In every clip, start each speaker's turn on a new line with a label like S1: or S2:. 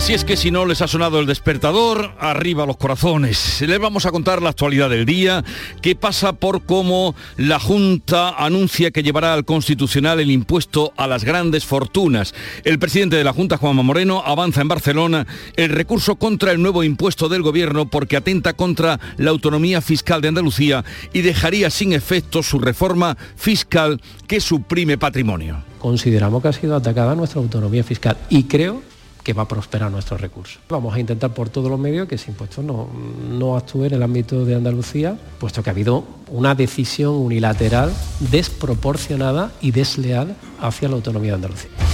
S1: Así es que si no les ha sonado el despertador, arriba los corazones. Les vamos a contar la actualidad del día, que pasa por cómo la Junta anuncia que llevará al Constitucional el impuesto a las grandes fortunas. El presidente de la Junta, Juanma Moreno, avanza en Barcelona el recurso contra el nuevo impuesto del gobierno porque atenta contra la autonomía fiscal de Andalucía y dejaría sin efecto su reforma fiscal que suprime patrimonio.
S2: Consideramos que ha sido atacada nuestra autonomía fiscal y creo que va a prosperar nuestros recursos. Vamos a intentar por todos los medios que ese impuesto no, no actúe en el ámbito de Andalucía, puesto que ha habido una decisión unilateral desproporcionada y desleal hacia la autonomía de Andalucía.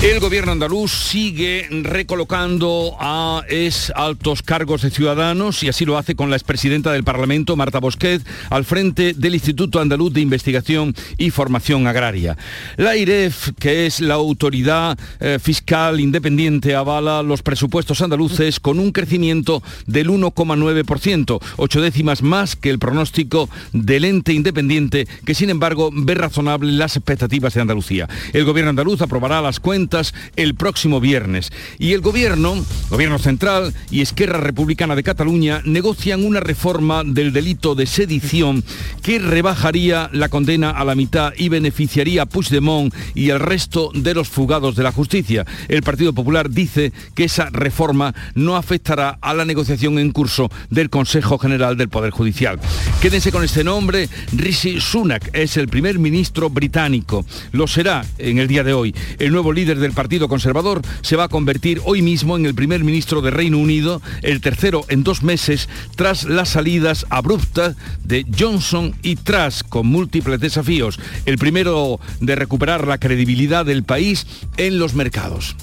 S1: El gobierno andaluz sigue recolocando a ex altos cargos de ciudadanos y así lo hace con la expresidenta del Parlamento, Marta Bosquet, al frente del Instituto Andaluz de Investigación y Formación Agraria. La IREF, que es la autoridad eh, fiscal independiente, avala los presupuestos andaluces con un crecimiento del 1,9%, ocho décimas más que el pronóstico del ente independiente, que sin embargo ve razonable las expectativas de Andalucía. El gobierno andaluz aprobará las cuentas el próximo viernes. Y el gobierno, gobierno central y Esquerra Republicana de Cataluña negocian una reforma del delito de sedición que rebajaría la condena a la mitad y beneficiaría a Puigdemont y al resto de los fugados de la justicia. El Partido Popular dice que esa reforma no afectará a la negociación en curso del Consejo General del Poder Judicial. Quédense con este nombre, Rishi Sunak es el primer ministro británico. Lo será en el día de hoy. El nuevo líder del Partido Conservador se va a convertir hoy mismo en el primer ministro de Reino Unido, el tercero en dos meses, tras las salidas abruptas de Johnson y Truss, con múltiples desafíos. El primero de recuperar la credibilidad del país en los mercados.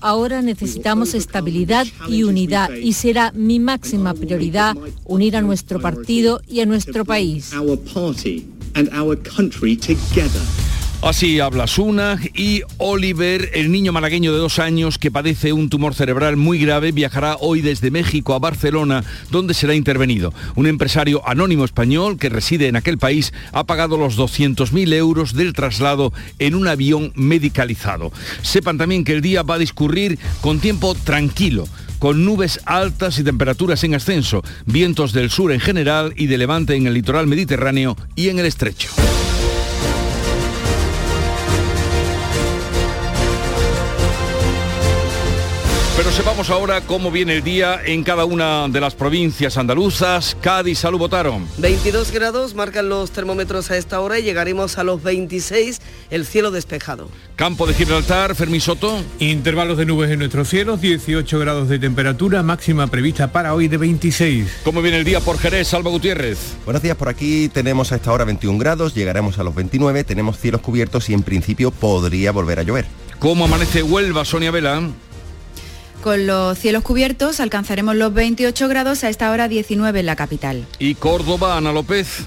S3: Ahora necesitamos estabilidad y unidad y será mi máxima prioridad unir a nuestro partido y a nuestro país.
S1: Así habla Suna y Oliver, el niño malagueño de dos años que padece un tumor cerebral muy grave, viajará hoy desde México a Barcelona, donde será intervenido. Un empresario anónimo español que reside en aquel país ha pagado los 200.000 euros del traslado en un avión medicalizado. Sepan también que el día va a discurrir con tiempo tranquilo con nubes altas y temperaturas en ascenso, vientos del sur en general y de levante en el litoral mediterráneo y en el estrecho. Sepamos ahora cómo viene el día en cada una de las provincias andaluzas. Cádiz, salud, votaron.
S4: 22 grados marcan los termómetros a esta hora y llegaremos a los 26, el cielo despejado.
S1: Campo de Gibraltar, Fermín Soto.
S5: Intervalos de nubes en nuestros cielos, 18 grados de temperatura, máxima prevista para hoy de 26.
S1: ¿Cómo viene el día por Jerez, Salva Gutiérrez?
S6: Buenos días, por aquí tenemos a esta hora 21 grados, llegaremos a los 29, tenemos cielos cubiertos y en principio podría volver a llover.
S1: ¿Cómo amanece Huelva, Sonia Vela?
S7: Con los cielos cubiertos alcanzaremos los 28 grados a esta hora 19 en la capital.
S1: ¿Y Córdoba, Ana López?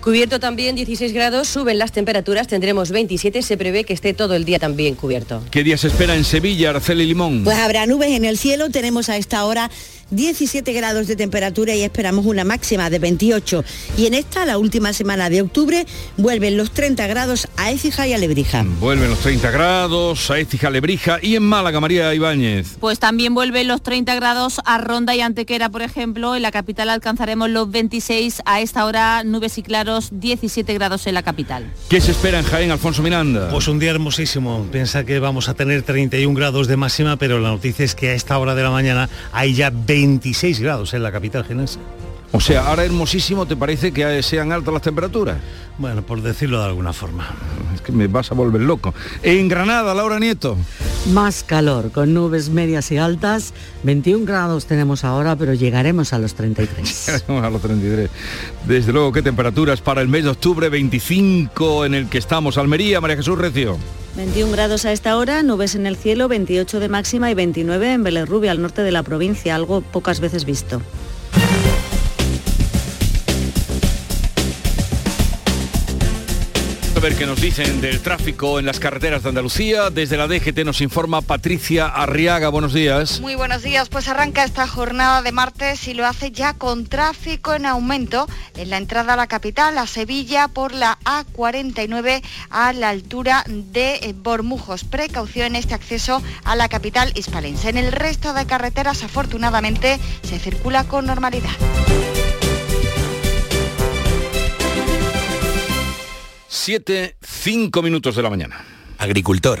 S8: Cubierto también 16 grados, suben las temperaturas, tendremos 27, se prevé que esté todo el día también cubierto.
S1: ¿Qué día se espera en Sevilla, Arceli Limón?
S9: Pues habrá nubes en el cielo, tenemos a esta hora 17 grados de temperatura y esperamos una máxima de 28. Y en esta, la última semana de octubre, vuelven los 30 grados a Écija y a Lebrija.
S1: Vuelven los 30 grados a Écija, Lebrija y en Málaga, María Ibáñez.
S10: Pues también vuelven los 30 grados a Ronda y Antequera, por ejemplo. En la capital alcanzaremos los 26, a esta hora nubes y claros, 17 grados en la capital.
S1: ¿Qué se espera en Jaén, Alfonso Miranda?
S11: Pues un día hermosísimo. Piensa que vamos a tener 31 grados de máxima, pero la noticia es que a esta hora de la mañana hay ya 26 grados en la capital genense.
S1: O sea, ahora hermosísimo, ¿te parece que sean altas las temperaturas?
S11: Bueno, por decirlo de alguna forma.
S1: Es que me vas a volver loco. En Granada, Laura Nieto.
S12: Más calor, con nubes medias y altas. 21 grados tenemos ahora, pero llegaremos a los 33.
S1: Llegaremos a los 33. Desde luego, ¿qué temperaturas para el mes de octubre 25 en el que estamos? Almería, María Jesús Recio.
S13: 21 grados a esta hora, nubes en el cielo, 28 de máxima y 29 en Belerrubia, al norte de la provincia, algo pocas veces visto.
S1: A ver qué nos dicen del tráfico en las carreteras de Andalucía. Desde la DGT nos informa Patricia Arriaga. Buenos días.
S14: Muy buenos días. Pues arranca esta jornada de martes y lo hace ya con tráfico en aumento en la entrada a la capital, a Sevilla, por la A49 a la altura de eh, Bormujos. Precaución en este acceso a la capital hispalense. En el resto de carreteras, afortunadamente, se circula con normalidad.
S1: 7, 5 minutos de la mañana.
S15: Agricultor,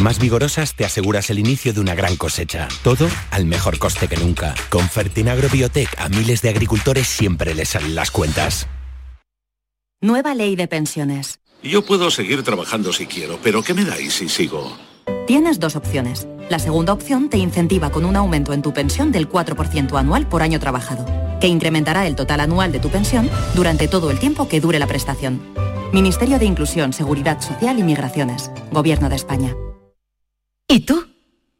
S15: más vigorosas te aseguras el inicio de una gran cosecha. Todo al mejor coste que nunca. Con Fertinagro Biotech a miles de agricultores siempre les salen las cuentas.
S16: Nueva ley de pensiones.
S17: Yo puedo seguir trabajando si quiero, pero ¿qué me dais si sigo?
S16: Tienes dos opciones. La segunda opción te incentiva con un aumento en tu pensión del 4% anual por año trabajado, que incrementará el total anual de tu pensión durante todo el tiempo que dure la prestación. Ministerio de Inclusión, Seguridad Social y Migraciones. Gobierno de España.
S18: ¿Y tú?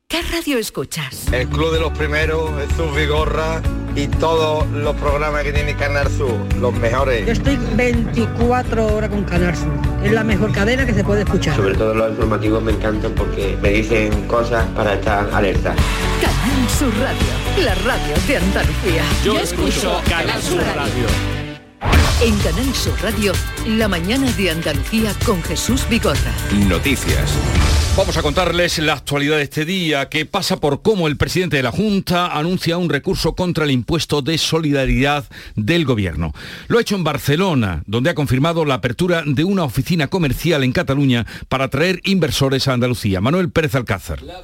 S18: ¿Qué radio escuchas?
S19: El Club de los Primeros, Jesús Vigorra y todos los programas que tiene Canal Sur, los mejores.
S20: Yo estoy 24 horas con Canal Sur. Es la mejor cadena que se puede escuchar.
S21: Sobre todo los informativos me encantan porque me dicen cosas para estar alerta.
S18: Canal Sur Radio, la radio de Andalucía.
S1: Yo escucho Canal Sur Radio.
S18: En Canal Sur Radio, la mañana de Andalucía con Jesús Vigorra.
S1: Noticias. Vamos a contarles la actualidad de este día, que pasa por cómo el presidente de la Junta anuncia un recurso contra el impuesto de solidaridad del gobierno. Lo ha hecho en Barcelona, donde ha confirmado la apertura de una oficina comercial en Cataluña para atraer inversores a Andalucía. Manuel Pérez Alcázar.
S22: La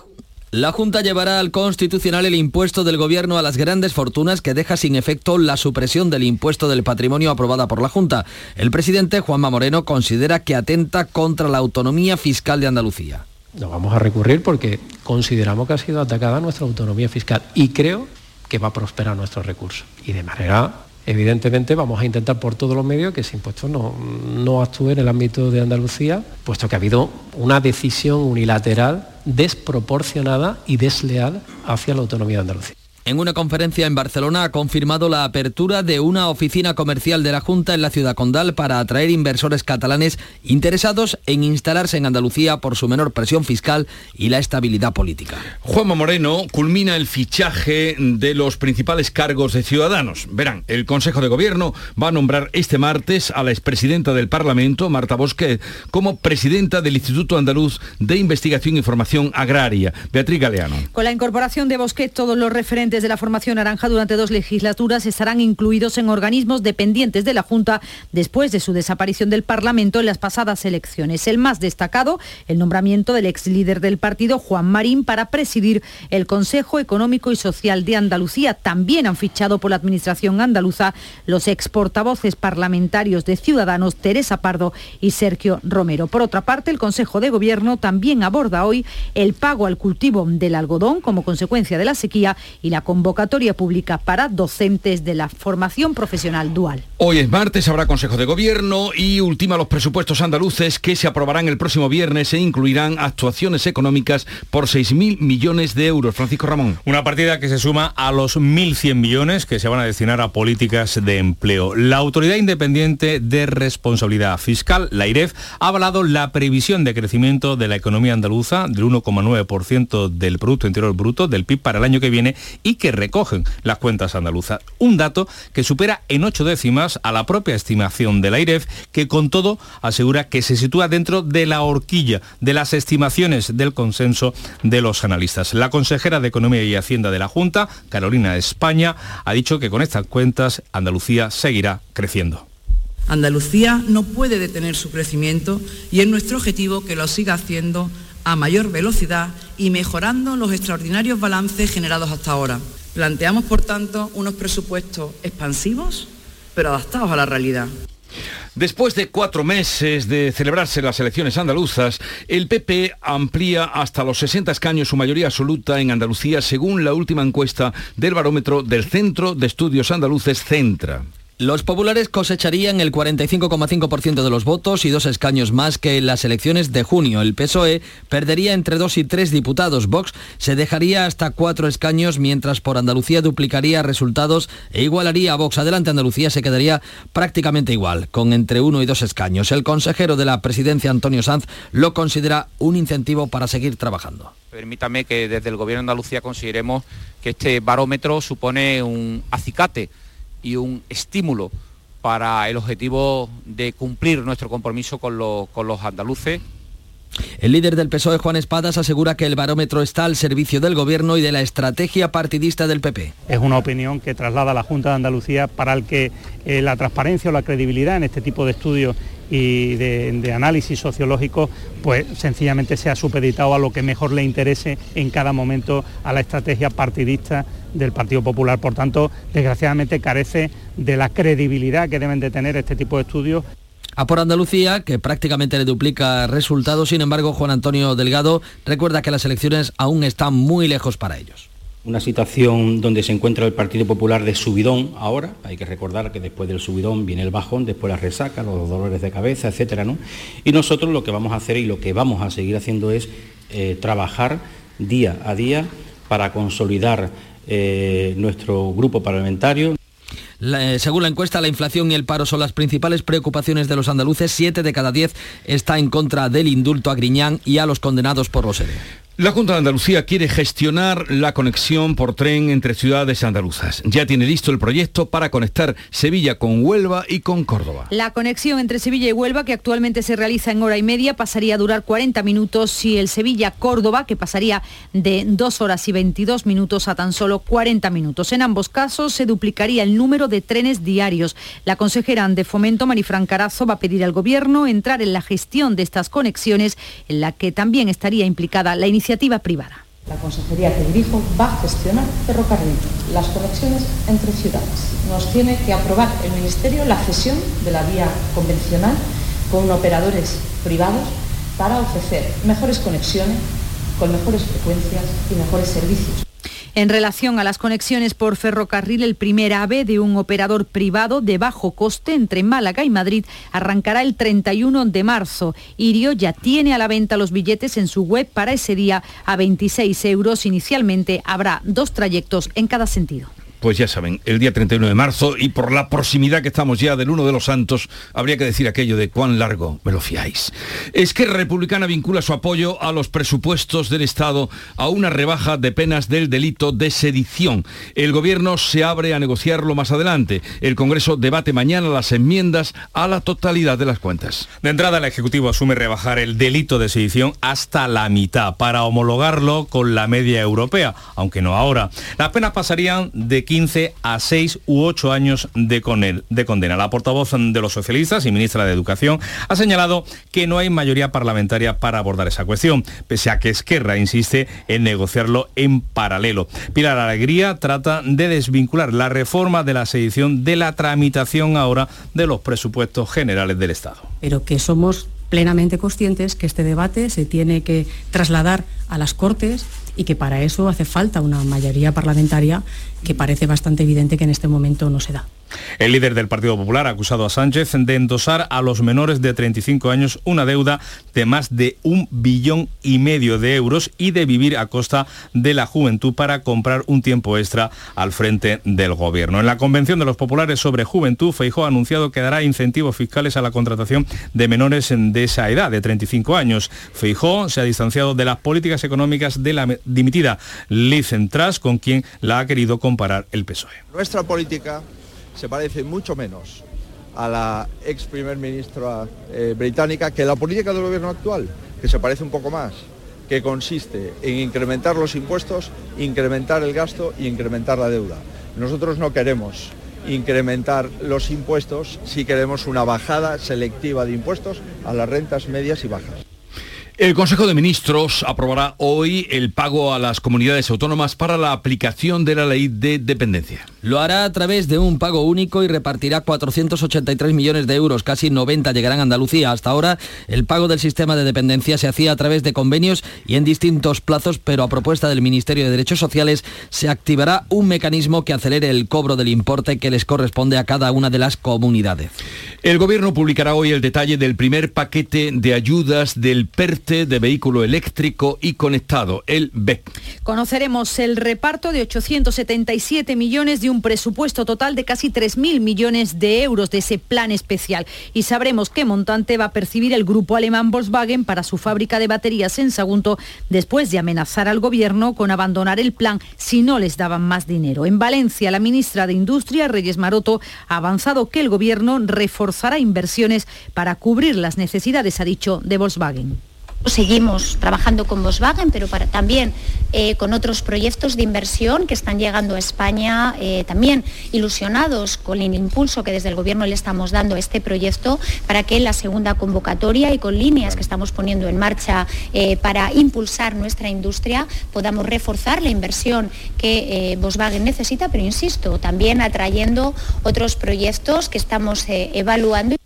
S22: Junta llevará al Constitucional el impuesto del Gobierno a las grandes fortunas que deja sin efecto la supresión del impuesto del patrimonio aprobada por la Junta. El presidente Juanma Moreno considera que atenta contra la autonomía fiscal de Andalucía.
S2: No vamos a recurrir porque consideramos que ha sido atacada nuestra autonomía fiscal y creo que va a prosperar nuestro recurso. Y de manera, evidentemente, vamos a intentar por todos los medios que ese impuesto no, no actúe en el ámbito de Andalucía, puesto que ha habido una decisión unilateral desproporcionada y desleal hacia la autonomía de Andalucía.
S22: En una conferencia en Barcelona ha confirmado la apertura de una oficina comercial de la Junta en la ciudad condal para atraer inversores catalanes interesados en instalarse en Andalucía por su menor presión fiscal y la estabilidad política.
S1: Juanma Moreno culmina el fichaje de los principales cargos de Ciudadanos. Verán, el Consejo de Gobierno va a nombrar este martes a la expresidenta del Parlamento, Marta Bosquet, como presidenta del Instituto Andaluz de Investigación y Formación Agraria. Beatriz Galeano.
S23: Con la incorporación de Bosquet, todos los referentes de la formación naranja durante dos legislaturas estarán incluidos en organismos dependientes de la Junta después de su desaparición del Parlamento en las pasadas elecciones. El más destacado, el nombramiento del ex líder del partido, Juan Marín, para presidir el Consejo Económico y Social de Andalucía. También han fichado por la Administración andaluza los ex portavoces parlamentarios de Ciudadanos, Teresa Pardo y Sergio Romero. Por otra parte, el Consejo de Gobierno también aborda hoy el pago al cultivo del algodón como consecuencia de la sequía y la convocatoria pública para docentes de la formación profesional dual.
S1: Hoy es martes, habrá Consejo de Gobierno y ultima los presupuestos andaluces que se aprobarán el próximo viernes e incluirán actuaciones económicas por 6.000 millones de euros. Francisco Ramón.
S24: Una partida que se suma a los 1.100 millones que se van a destinar a políticas de empleo. La Autoridad Independiente de Responsabilidad Fiscal, la IREF, ha avalado la previsión de crecimiento de la economía andaluza del 1,9% del Producto Interior Bruto del PIB para el año que viene y que recogen las cuentas andaluzas. Un dato que supera en ocho décimas a la propia estimación de la IREF, que con todo asegura que se sitúa dentro de la horquilla de las estimaciones del consenso de los analistas. La consejera de Economía y Hacienda de la Junta, Carolina España, ha dicho que con estas cuentas Andalucía seguirá creciendo.
S25: Andalucía no puede detener su crecimiento y es nuestro objetivo que lo siga haciendo a mayor velocidad y mejorando los extraordinarios balances generados hasta ahora. Planteamos, por tanto, unos presupuestos expansivos, pero adaptados a la realidad.
S1: Después de cuatro meses de celebrarse las elecciones andaluzas, el PP amplía hasta los 60 escaños su mayoría absoluta en Andalucía según la última encuesta del barómetro del Centro de Estudios Andaluces Centra.
S22: Los populares cosecharían el 45,5% de los votos y dos escaños más que en las elecciones de junio. El PSOE perdería entre dos y tres diputados. Vox se dejaría hasta cuatro escaños, mientras por Andalucía duplicaría resultados e igualaría a Vox. Adelante Andalucía se quedaría prácticamente igual, con entre uno y dos escaños. El consejero de la presidencia, Antonio Sanz, lo considera un incentivo para seguir trabajando.
S26: Permítame que desde el Gobierno de Andalucía consideremos que este barómetro supone un acicate y un estímulo para el objetivo de cumplir nuestro compromiso con, con los andaluces
S22: el líder del PSOE, Juan Espadas, asegura que el barómetro está al servicio del Gobierno y de la estrategia partidista del PP.
S27: Es una opinión que traslada la Junta de Andalucía para el que eh, la transparencia o la credibilidad en este tipo de estudios y de, análisis sociológico, pues sencillamente sea supeditado a lo que mejor le interese en cada momento a la estrategia partidista del Partido Popular. Por tanto, desgraciadamente carece de la credibilidad que deben de tener este tipo de estudios.
S22: A por Andalucía, que prácticamente le duplica resultados, sin embargo, Juan Antonio Delgado recuerda que las elecciones aún están muy lejos para ellos
S28: una situación donde se encuentra el Partido Popular de subidón ahora, hay que recordar que después del subidón viene el bajón, después la resaca, los dolores de cabeza, etcétera, ¿no? Y nosotros lo que vamos a hacer y lo que vamos a seguir haciendo es eh, trabajar día a día para consolidar eh, nuestro grupo parlamentario.
S22: Eh, según la encuesta, la inflación y el paro son las principales preocupaciones de los andaluces. Siete de cada diez está en contra del indulto a Griñán y a los condenados por los
S1: la Junta de Andalucía quiere gestionar la conexión por tren entre ciudades andaluzas. Ya tiene listo el proyecto para conectar Sevilla con Huelva y con Córdoba.
S23: La conexión entre Sevilla y Huelva, que actualmente se realiza en hora y media, pasaría a durar 40 minutos y el Sevilla-Córdoba, que pasaría de 2 horas y 22 minutos a tan solo 40 minutos. En ambos casos se duplicaría el número de trenes diarios. La consejera de Fomento, Marifran Carazo, va a pedir al Gobierno entrar en la gestión de estas conexiones, en la que también estaría implicada la iniciativa
S29: La consejería que dirijo va a gestionar ferrocarril, las conexiones entre ciudades. Nos tiene que aprobar el Ministerio la cesión de la vía convencional con operadores privados para ofrecer mejores conexiones con mejores frecuencias y mejores servicios.
S23: En relación a las conexiones por ferrocarril, el primer AVE de un operador privado de bajo coste entre Málaga y Madrid arrancará el 31 de marzo. Irio ya tiene a la venta los billetes en su web para ese día a 26 euros. Inicialmente habrá dos trayectos en cada sentido
S1: pues ya saben, el día 31 de marzo y por la proximidad que estamos ya del uno de los santos, habría que decir aquello de cuán largo me lo fiáis. Es que Republicana vincula su apoyo a los presupuestos del Estado a una rebaja de penas del delito de sedición. El gobierno se abre a negociarlo más adelante. El Congreso debate mañana las enmiendas a la totalidad de las cuentas.
S24: De entrada, el Ejecutivo asume rebajar el delito de sedición hasta la mitad para homologarlo con la media europea, aunque no ahora. Las penas pasarían de 15 a 6 u 8 años de, condena. La portavoz de los socialistas y ministra de Educación ha señalado que no hay mayoría parlamentaria para abordar esa cuestión, pese a que Esquerra insiste en negociarlo en paralelo. Pilar Alegría trata de desvincular la reforma de la sedición de la tramitación ahora de los presupuestos generales del Estado.
S30: Pero que somos plenamente conscientes que este debate se tiene que trasladar a las Cortes y que para eso hace falta una mayoría parlamentaria que parece bastante evidente que en este momento no se da.
S24: El líder del Partido Popular ha acusado a Sánchez de endosar a los menores de 35 años una deuda de más de un billón y medio de euros y de vivir a costa de la juventud para comprar un tiempo extra al frente del gobierno. En la Convención de los Populares sobre Juventud, Feijó ha anunciado que dará incentivos fiscales a la contratación de menores de esa edad, de 35 años. Feijó se ha distanciado de las políticas económicas de la dimitida Liz Truss, con quien la ha querido comparar el PSOE.
S19: Nuestra política se parece mucho menos a la ex primer ministra eh, británica que la política del gobierno actual, que se parece un poco más, que consiste en incrementar los impuestos, incrementar el gasto y incrementar la deuda. Nosotros no queremos incrementar los impuestos si queremos una bajada selectiva de impuestos a las rentas medias y bajas.
S1: El Consejo de Ministros aprobará hoy el pago a las comunidades autónomas para la aplicación de la ley de dependencia.
S22: Lo hará a través de un pago único y repartirá 483 millones de euros, casi 90 llegarán a Andalucía. Hasta ahora el pago del sistema de dependencia se hacía a través de convenios y en distintos plazos, pero a propuesta del Ministerio de Derechos Sociales se activará un mecanismo que acelere el cobro del importe que les corresponde a cada una de las comunidades.
S1: El Gobierno publicará hoy el detalle del primer paquete de ayudas del PERTE de vehículo eléctrico y conectado, el BEC.
S23: Conoceremos el reparto de 877 millones de un presupuesto total de casi 3.000 millones de euros de ese plan especial y sabremos qué montante va a percibir el grupo alemán Volkswagen para su fábrica de baterías en Sagunto después de amenazar al gobierno con abandonar el plan si no les daban más dinero. En Valencia, la ministra de Industria, Reyes Maroto, ha avanzado que el gobierno reforzará inversiones para cubrir las necesidades, ha dicho, de Volkswagen.
S31: Seguimos trabajando con Volkswagen, pero también eh, con otros proyectos de inversión que están llegando a España, eh, también ilusionados con el impulso que desde el Gobierno le estamos dando a este proyecto para que en la segunda convocatoria y con líneas que estamos poniendo en marcha eh, para impulsar nuestra industria podamos reforzar la inversión que Volkswagen necesita, pero insisto, también atrayendo otros proyectos que estamos evaluando.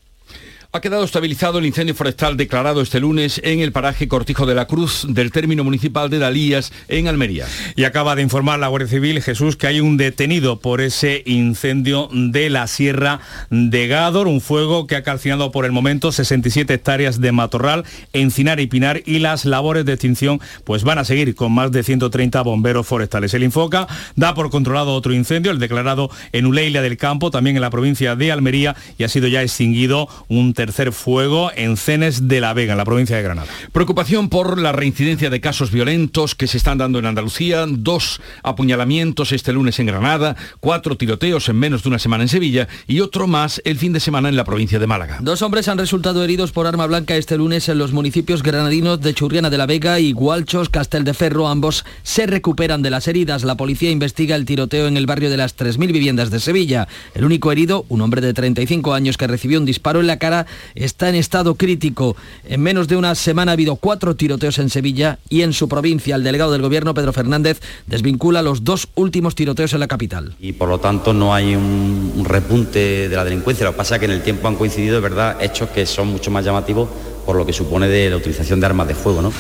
S1: Ha quedado estabilizado el incendio forestal declarado este lunes en el paraje Cortijo de la Cruz del término municipal de Dalías, en Almería.
S24: Y acaba de informar la Guardia Civil, Jesús, que hay un detenido por ese incendio de la Sierra de Gádor, un fuego que ha calcinado por el momento 67 hectáreas de matorral, encinar y pinar, y las labores de extinción pues van a seguir con más de 130 bomberos forestales. El Infoca da por controlado otro incendio, el declarado en Uleila del Campo, también en la provincia de Almería, y ha sido ya extinguido un tercer fuego en Cenes de la Vega, en la provincia de Granada.
S1: Preocupación por la reincidencia de casos violentos que se están dando en Andalucía, dos apuñalamientos este lunes en Granada, cuatro tiroteos en menos de una semana en Sevilla y otro más el fin de semana en la provincia de Málaga.
S22: Dos hombres han resultado heridos por arma blanca este lunes en los municipios granadinos de Churriana de la Vega y Gualchos, Castel de Ferro. Ambos se recuperan de las heridas. La policía investiga el tiroteo en el barrio de las 3.000 viviendas de Sevilla. El único herido, un hombre de 35 años que recibió un disparo en la cara, está en estado crítico. En menos de una semana ha habido cuatro tiroteos en Sevilla y en su provincia el delegado del gobierno, Pedro Fernández, desvincula los dos últimos tiroteos en la capital.
S32: Y por lo tanto no hay un, un repunte de la delincuencia. Lo que pasa es que en el tiempo han coincidido, de verdad, hechos que son mucho más llamativos por lo que supone de la utilización de armas de fuego. ¿no?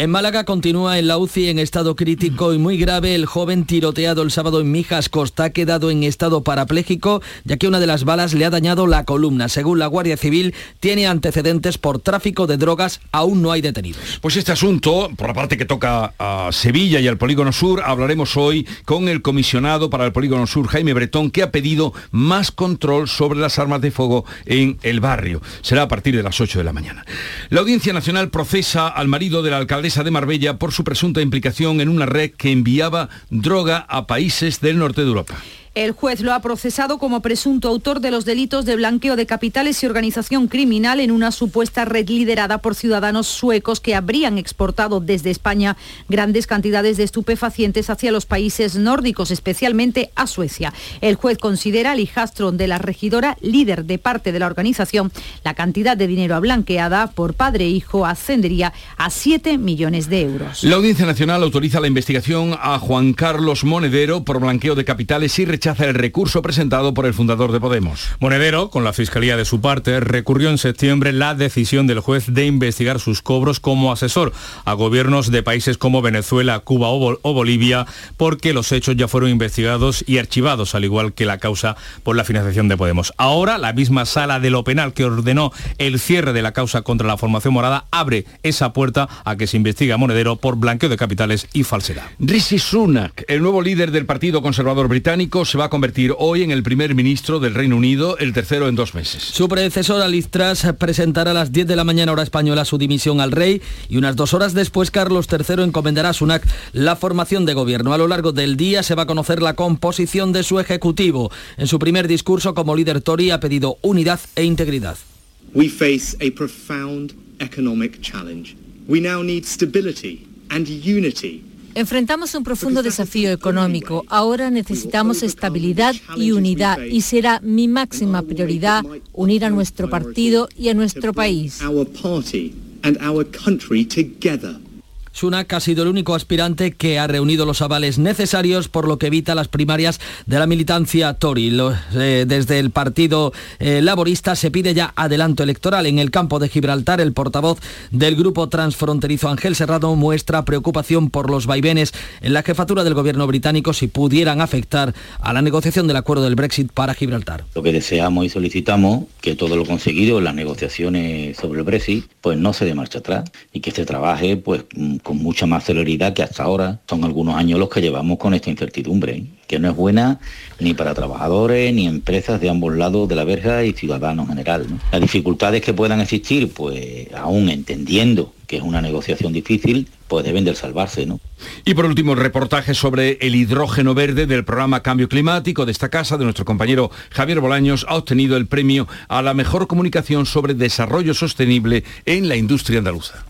S22: En Málaga continúa en la UCI en estado crítico y muy grave el joven tiroteado el sábado en Mijas Costa ha quedado en estado parapléjico ya que una de las balas le ha dañado la columna. Según la Guardia Civil tiene antecedentes por tráfico de drogas, aún no hay detenidos.
S1: Pues este asunto, por la parte que toca a Sevilla y al Polígono Sur, hablaremos hoy con el comisionado para el Polígono Sur, Jaime Bretón, que ha pedido más control sobre las armas de fuego en el barrio. Será a partir de las 8 de la mañana. La Audiencia Nacional procesa al marido de la de Marbella por su presunta implicación en una red que enviaba droga a países del norte de Europa.
S23: El juez lo ha procesado como presunto autor de los delitos de blanqueo de capitales y organización criminal en una supuesta red liderada por ciudadanos suecos que habrían exportado desde España grandes cantidades de estupefacientes hacia los países nórdicos, especialmente a Suecia. El juez considera al hijastro de la regidora, líder de parte de la organización, la cantidad de dinero blanqueada por padre e hijo ascendería a 7 millones de euros.
S1: La Audiencia Nacional autoriza la investigación a Juan Carlos Monedero por blanqueo de capitales y rechaza el recurso presentado por el fundador de Podemos.
S24: Monedero, con la Fiscalía de su parte, recurrió en septiembre la decisión del juez de investigar sus cobros como asesor a gobiernos de países como Venezuela, Cuba o, o Bolivia, porque los hechos ya fueron investigados y archivados, al igual que la causa por la financiación de Podemos. Ahora, la misma sala de lo penal que ordenó el cierre de la causa contra la formación morada abre esa puerta a que se investigue a Monedero por blanqueo de capitales y falsedad.
S1: Rishi Sunak, el nuevo líder del Partido Conservador Británico, se va a convertir hoy en el primer ministro del Reino Unido, el tercero en dos meses.
S22: Su predecesor, Liz Truss, presentará a las 10 de la mañana hora española su dimisión al rey y unas dos horas después Carlos III encomendará a Sunak la formación de gobierno. A lo largo del día se va a conocer la composición de su ejecutivo. En su primer discurso como líder Tory ha pedido unidad e integridad.
S3: We face a profound economic challenge. We now need stability and unity
S33: Enfrentamos un profundo desafío económico. Ahora necesitamos estabilidad y unidad y será mi máxima prioridad unir a nuestro partido y a nuestro país.
S22: Sunak ha sido el único aspirante que ha reunido los avales necesarios, por lo que evita las primarias de la militancia Tory. Eh, desde el Partido eh, Laborista se pide ya adelanto electoral. En el campo de Gibraltar, el portavoz del grupo transfronterizo Ángel Serrado muestra preocupación por los vaivenes en la jefatura del gobierno británico si pudieran afectar a la negociación del acuerdo del Brexit para Gibraltar.
S34: Lo que deseamos y solicitamos que todo lo conseguido en las negociaciones sobre el Brexit pues no se dé marcha atrás y que se trabaje pues con mucha más celeridad que hasta ahora. Son algunos años los que llevamos con esta incertidumbre, que no es buena ni para trabajadores ni empresas de ambos lados de la verja y ciudadanos en general. Las dificultades que puedan existir, pues aún entendiendo que es una negociación difícil, pues deben de salvarse, ¿no?
S1: Y por último, el reportaje sobre el hidrógeno verde del programa Cambio Climático de esta casa, de nuestro compañero Javier Bolaños, ha obtenido el premio a la mejor comunicación sobre desarrollo sostenible en la industria andaluza.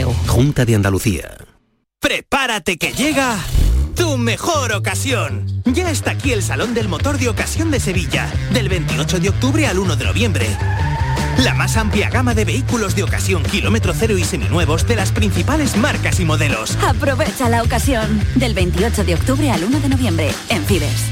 S35: Junta de Andalucía.
S36: Prepárate que llega tu mejor ocasión. Ya está aquí el Salón del Motor de Ocasión de Sevilla, del 28 de octubre al 1 de noviembre. La más amplia gama de vehículos de ocasión kilómetro cero y seminuevos de las principales marcas y modelos.
S37: Aprovecha la ocasión del 28 de octubre al 1 de noviembre en Fides.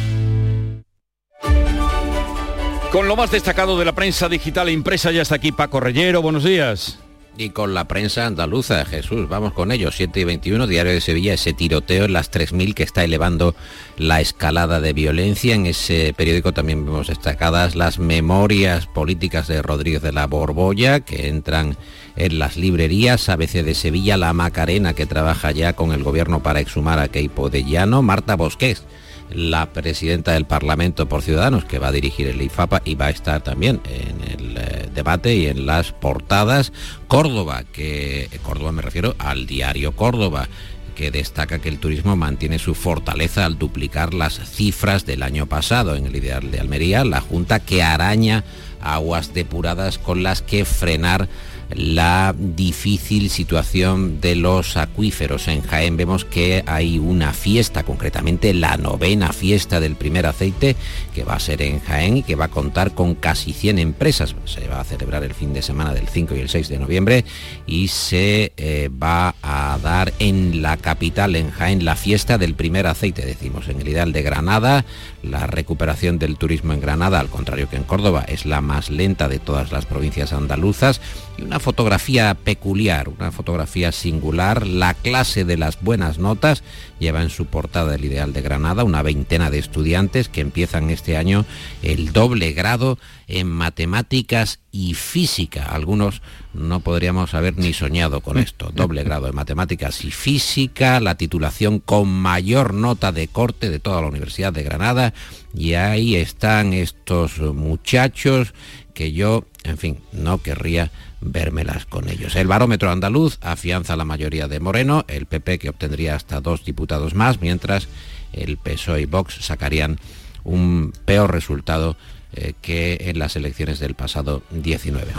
S1: Con lo más destacado de la prensa digital e impresa ya está aquí Paco Reyero. Buenos días
S38: y con la prensa andaluza. Jesús, vamos con ellos. 7 y 21, Diario de Sevilla, ese tiroteo en las 3.000 que está elevando la escalada de violencia. En ese periódico también vemos destacadas las memorias políticas de Rodríguez de la Borbolla que entran en las librerías. ABC de Sevilla, La Macarena que trabaja ya con el gobierno para exhumar a Keipo de Llano. Marta Bosqués la presidenta del Parlamento por Ciudadanos, que va a dirigir el IFAPA y va a estar también en el eh, debate y en las portadas. Córdoba, que Córdoba me refiero al diario Córdoba que destaca que el turismo mantiene su fortaleza al duplicar las cifras del año pasado. En el ideal de Almería, la Junta que araña aguas depuradas con las que frenar la difícil situación de los acuíferos. En Jaén vemos que hay una fiesta, concretamente la novena fiesta del primer aceite, que va a ser en Jaén y que va a contar con casi 100 empresas. Se va a celebrar el fin de semana del 5 y el 6 de noviembre y se eh, va a dar en la capital, en Jaén, la fiesta del primer aceite, decimos, en el ideal de Granada. La recuperación del turismo en Granada, al contrario que en Córdoba, es la más lenta de todas las provincias andaluzas y una fotografía peculiar, una fotografía singular. La clase de las buenas notas lleva en su portada el Ideal de Granada una veintena de estudiantes que empiezan este año el doble grado en matemáticas y física. Algunos no podríamos haber ni soñado con esto. Doble grado en matemáticas y física, la titulación con mayor nota de corte de toda la Universidad de Granada. Y ahí están estos muchachos que yo, en fin, no querría vérmelas con ellos. El barómetro andaluz afianza la mayoría de Moreno, el PP que obtendría hasta dos diputados más, mientras el PSOE y Vox sacarían un peor resultado eh, que en las elecciones del pasado 19.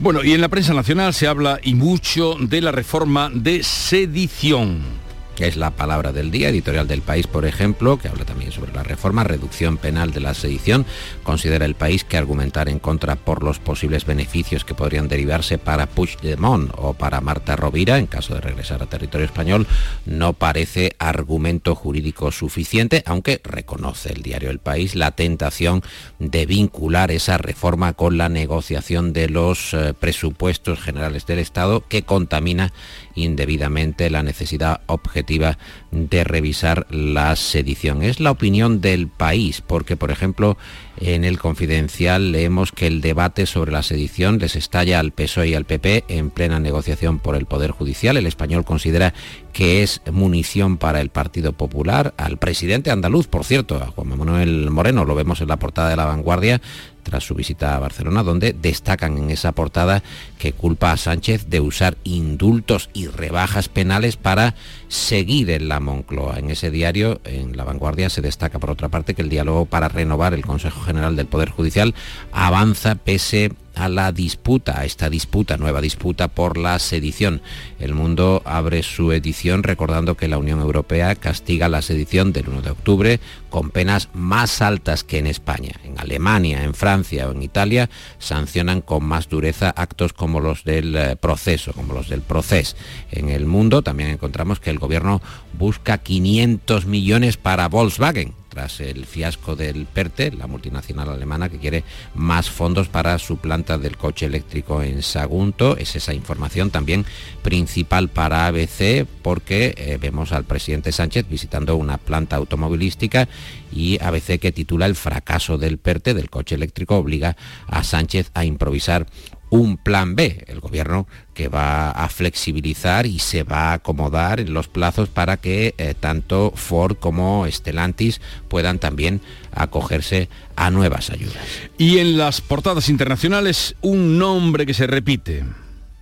S1: Bueno, y en la prensa nacional se habla y mucho de la reforma de sedición
S38: es la palabra del día, editorial del país, por ejemplo, que habla también sobre la reforma, reducción penal de la sedición. Considera el país que argumentar en contra por los posibles beneficios que podrían derivarse para Puigdemont o para Marta Rovira, en caso de regresar a territorio español, no parece argumento jurídico suficiente, aunque reconoce el diario El País la tentación de vincular esa reforma con la negociación de los eh, presupuestos generales del Estado que contamina indebidamente la necesidad objetiva de revisar la sedición. Es la opinión del país, porque por ejemplo en el Confidencial leemos que el debate sobre la sedición les estalla al PSOE y al PP en plena negociación por el Poder Judicial. El español considera que es munición para el Partido Popular. Al presidente andaluz, por cierto, a Juan Manuel Moreno, lo vemos en la portada de La Vanguardia, tras su visita a Barcelona, donde destacan en esa portada que culpa a Sánchez de usar indultos y rebajas penales para seguir en la Moncloa. En ese diario, en La Vanguardia, se destaca por otra parte que el diálogo para renovar el Consejo General del Poder Judicial avanza pese a la disputa, a esta disputa, nueva disputa por la sedición. El mundo abre su edición recordando que la Unión Europea castiga la sedición del 1 de octubre con penas más altas que en España. En Alemania, en Francia o en Italia sancionan con más dureza actos como los del eh, proceso, como los del proceso. En el mundo también encontramos que el gobierno busca 500 millones para Volkswagen tras el fiasco del PERTE, la multinacional alemana que quiere más fondos para su planta del coche eléctrico en Sagunto. Es esa información también principal para ABC porque eh, vemos al presidente Sánchez visitando una planta automovilística y ABC que titula El fracaso del PERTE, del coche eléctrico, obliga a Sánchez a improvisar un plan B, el gobierno que va a flexibilizar y se va a acomodar en los plazos para que eh, tanto Ford como Stellantis puedan también acogerse a nuevas ayudas.
S1: Y en las portadas internacionales, un nombre que se repite.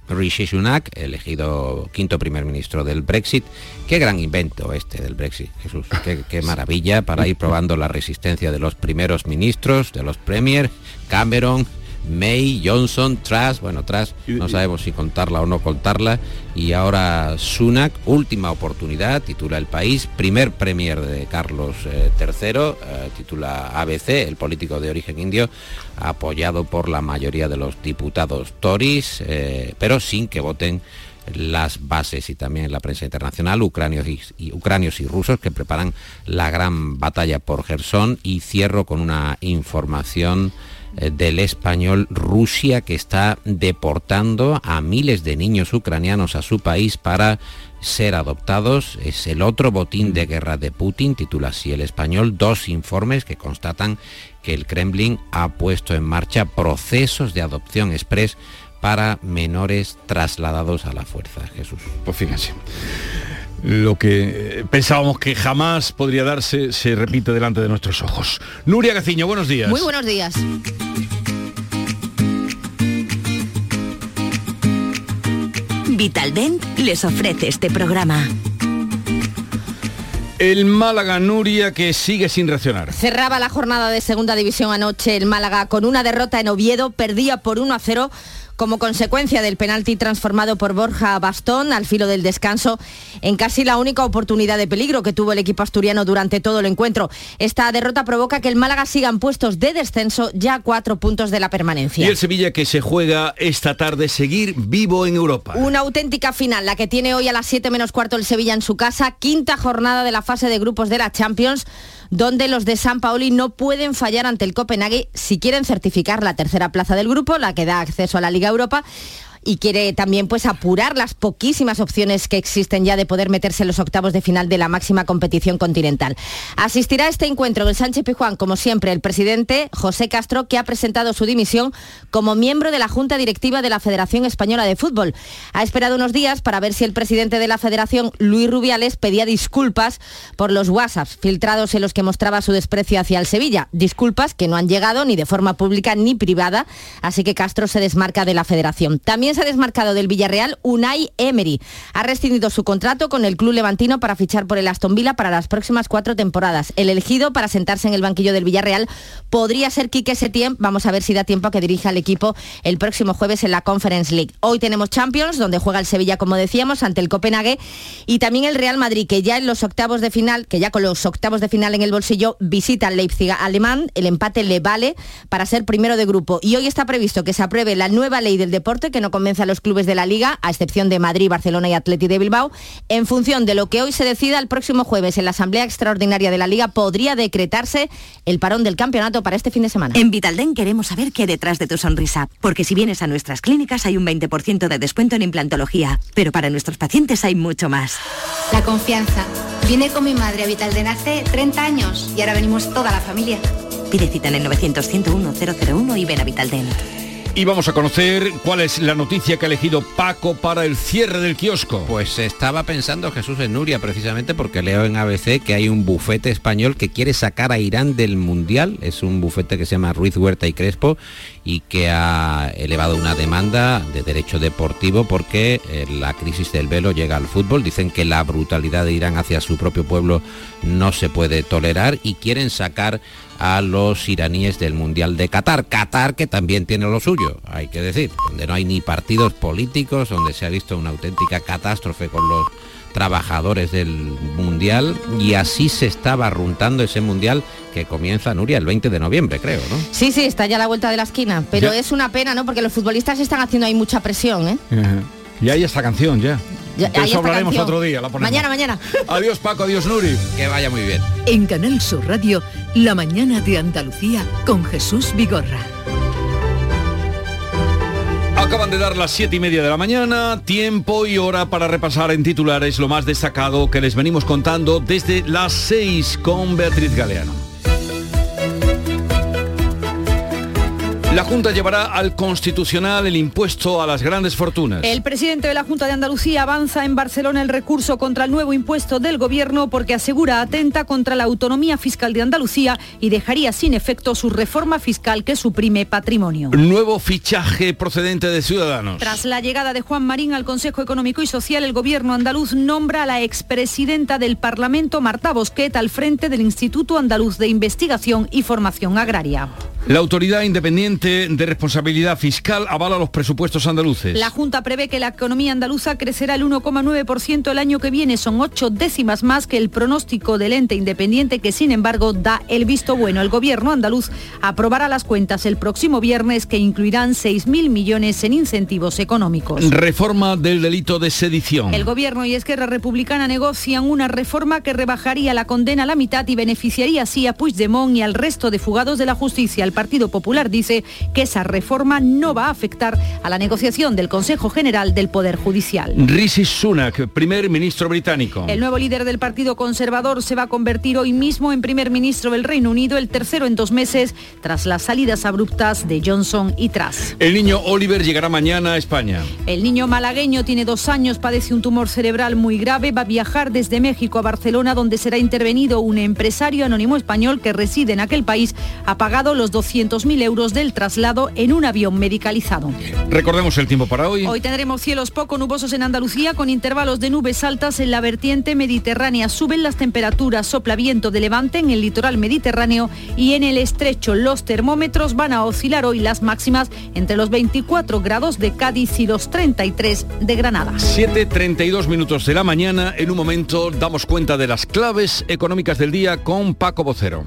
S38: Rishi Sunak, elegido quinto primer ministro del Brexit. Qué gran invento este del Brexit, Jesús. Qué, qué maravilla para ir probando la resistencia de los primeros ministros, de los premier, Cameron, May, Johnson, Truss, bueno, Truss, no sabemos si contarla o no contarla, y ahora Sunak, última oportunidad, titula El País, primer premier de Carlos III, eh, titula ABC, el político de origen indio, apoyado por la mayoría de los diputados Tories, eh, pero sin que voten las bases y también la prensa internacional, ucranios y, ucranios y rusos que preparan la gran batalla por Gerson. Y cierro con una información eh, del español Rusia que está deportando a miles de niños ucranianos a su país para ser adoptados. Es el otro botín de guerra de Putin, titula así el español, dos informes que constatan que el Kremlin ha puesto en marcha procesos de adopción express para menores trasladados a la fuerza. Jesús.
S1: Pues fíjense. Lo que pensábamos que jamás podría darse se repite delante de nuestros ojos. Nuria Gaciño, buenos días.
S39: Muy buenos días.
S40: Vitaldent les ofrece este programa.
S1: El Málaga Nuria que sigue sin reaccionar.
S41: Cerraba la jornada de segunda división anoche el Málaga con una derrota en Oviedo, perdía por 1 a 0 como consecuencia del penalti transformado por Borja Bastón al filo del descanso en casi la única oportunidad de peligro que tuvo el equipo asturiano durante todo el encuentro. Esta derrota provoca que el Málaga siga en puestos de descenso ya a cuatro puntos de la permanencia.
S1: Y el Sevilla que se juega esta tarde seguir vivo en Europa.
S41: Una auténtica final, la que tiene hoy a las 7 menos cuarto el Sevilla en su casa, quinta jornada de la fase de grupos de la Champions donde los de San Paoli no pueden fallar ante el Copenhague si quieren certificar la tercera plaza del grupo, la que da acceso a la Liga Europa y quiere también pues apurar las poquísimas opciones que existen ya de poder meterse en los octavos de final de la máxima competición continental. Asistirá a este encuentro en Sánchez Pijuán, como siempre, el presidente José Castro, que ha presentado su dimisión como miembro de la Junta Directiva de la Federación Española de Fútbol. Ha esperado unos días para ver si el presidente de la Federación, Luis Rubiales, pedía disculpas por los WhatsApps filtrados en los que mostraba su desprecio hacia el Sevilla. Disculpas que no han llegado ni de forma pública ni privada, así que Castro se desmarca de la Federación. También se ha desmarcado del Villarreal Unai Emery. Ha rescindido su contrato con el club levantino para fichar por el Aston Villa para las próximas cuatro temporadas. El elegido para sentarse en el banquillo del Villarreal podría ser Quique Setién. Vamos a ver si da tiempo a que dirija al equipo el próximo jueves en la Conference League. Hoy tenemos Champions, donde juega el Sevilla, como decíamos, ante el Copenhague y también el Real Madrid, que ya en los octavos de final, que ya con los octavos de final en el bolsillo, visita al Leipzig alemán. El empate le vale para ser primero de grupo. Y hoy está previsto que se apruebe la nueva ley del deporte que no convence a los clubes de la Liga, a excepción de Madrid, Barcelona y Atleti de Bilbao. En función de lo que hoy se decida, el próximo jueves en la Asamblea Extraordinaria de la Liga podría decretarse el parón del campeonato para este fin de semana.
S40: En Vitalden queremos saber qué detrás de tu sonrisa, porque si vienes a nuestras clínicas hay un 20% de descuento en implantología, pero para nuestros pacientes hay mucho más.
S42: La confianza. Vine con mi madre a Vitalden hace 30 años y ahora venimos toda la familia.
S40: Pide cita en el 900 101 001 y ven a Vitalden.
S1: Y vamos a conocer cuál es la noticia que ha elegido Paco para el cierre del kiosco.
S38: Pues estaba pensando Jesús en Nuria precisamente porque leo en ABC que hay un bufete español que quiere sacar a Irán del Mundial. Es un bufete que se llama Ruiz Huerta y Crespo y que ha elevado una demanda de derecho deportivo porque eh, la crisis del velo llega al fútbol. Dicen que la brutalidad de Irán hacia su propio pueblo no se puede tolerar y quieren sacar a los iraníes del Mundial de Qatar. Qatar que también tiene lo suyo, hay que decir, donde no hay ni partidos políticos, donde se ha visto una auténtica catástrofe con los trabajadores del Mundial y así se está barruntando ese Mundial que comienza, Nuria, el 20 de noviembre, creo, ¿no?
S43: Sí, sí, está ya a la vuelta de la esquina, pero
S1: Ya.
S43: es una pena, ¿no? Porque los futbolistas están haciendo ahí mucha presión, ¿eh?
S1: Y hay esta canción ya.
S43: Ya-
S1: De eso hablaremos
S43: canción.
S1: otro día. La.
S43: Mañana, mañana.
S1: Adiós Paco, adiós Nuri.
S38: Que vaya muy bien.
S44: En Canal Sur Radio, La mañana de Andalucía con Jesús Vigorra.
S1: Acaban de dar las siete y media de la mañana, tiempo y hora para repasar en titulares lo más destacado que les venimos contando desde las 6 con Beatriz Galeano. La Junta llevará al Constitucional el impuesto a las grandes fortunas.
S23: El presidente de la Junta de Andalucía avanza en Barcelona el recurso contra el nuevo impuesto del gobierno porque asegura atenta contra la autonomía fiscal de Andalucía y dejaría sin efecto su reforma fiscal que suprime patrimonio.
S1: Nuevo fichaje procedente de Ciudadanos.
S23: Tras la llegada de Juan Marín al Consejo Económico y Social, el gobierno andaluz nombra a la expresidenta del Parlamento, Marta Bosquet, al frente del Instituto Andaluz de Investigación y Formación Agraria.
S1: La Autoridad Independiente de Responsabilidad Fiscal avala los presupuestos andaluces.
S23: La Junta prevé que la economía andaluza crecerá el 1,9% el año que viene. Son ocho décimas más que el pronóstico del ente independiente que, sin embargo, da el visto bueno. El gobierno andaluz aprobará las cuentas el próximo viernes que incluirán 6.000 millones en incentivos económicos.
S1: Reforma del delito de sedición.
S23: El gobierno y Esquerra Republicana negocian una reforma que rebajaría la condena a la mitad y beneficiaría así a Puigdemont y al resto de fugados de la justicia. El Partido Popular dice que esa reforma no va a afectar a la negociación del Consejo General del Poder Judicial.
S1: Rishi Sunak, primer ministro británico.
S23: El nuevo líder del Partido Conservador se va a convertir hoy mismo en primer ministro del Reino Unido, el tercero en dos meses, tras las salidas abruptas de Johnson y Truss.
S1: El niño Oliver llegará mañana a España.
S23: El niño malagueño tiene dos años, padece un tumor cerebral muy grave, va a viajar desde México a Barcelona, donde será intervenido un empresario anónimo español que reside en aquel país, ha pagado los 200.000 euros del traslado en un avión medicalizado.
S1: Recordemos el tiempo para hoy.
S23: Hoy tendremos cielos poco nubosos en Andalucía con intervalos de nubes altas en la vertiente mediterránea. Suben las temperaturas, sopla viento de levante en el litoral mediterráneo y en el estrecho los termómetros van a oscilar hoy las máximas entre los 24 grados de Cádiz y los 33 de Granada.
S1: 7.32 minutos de la mañana. En un momento damos cuenta de las claves económicas del día con Paco Vocero.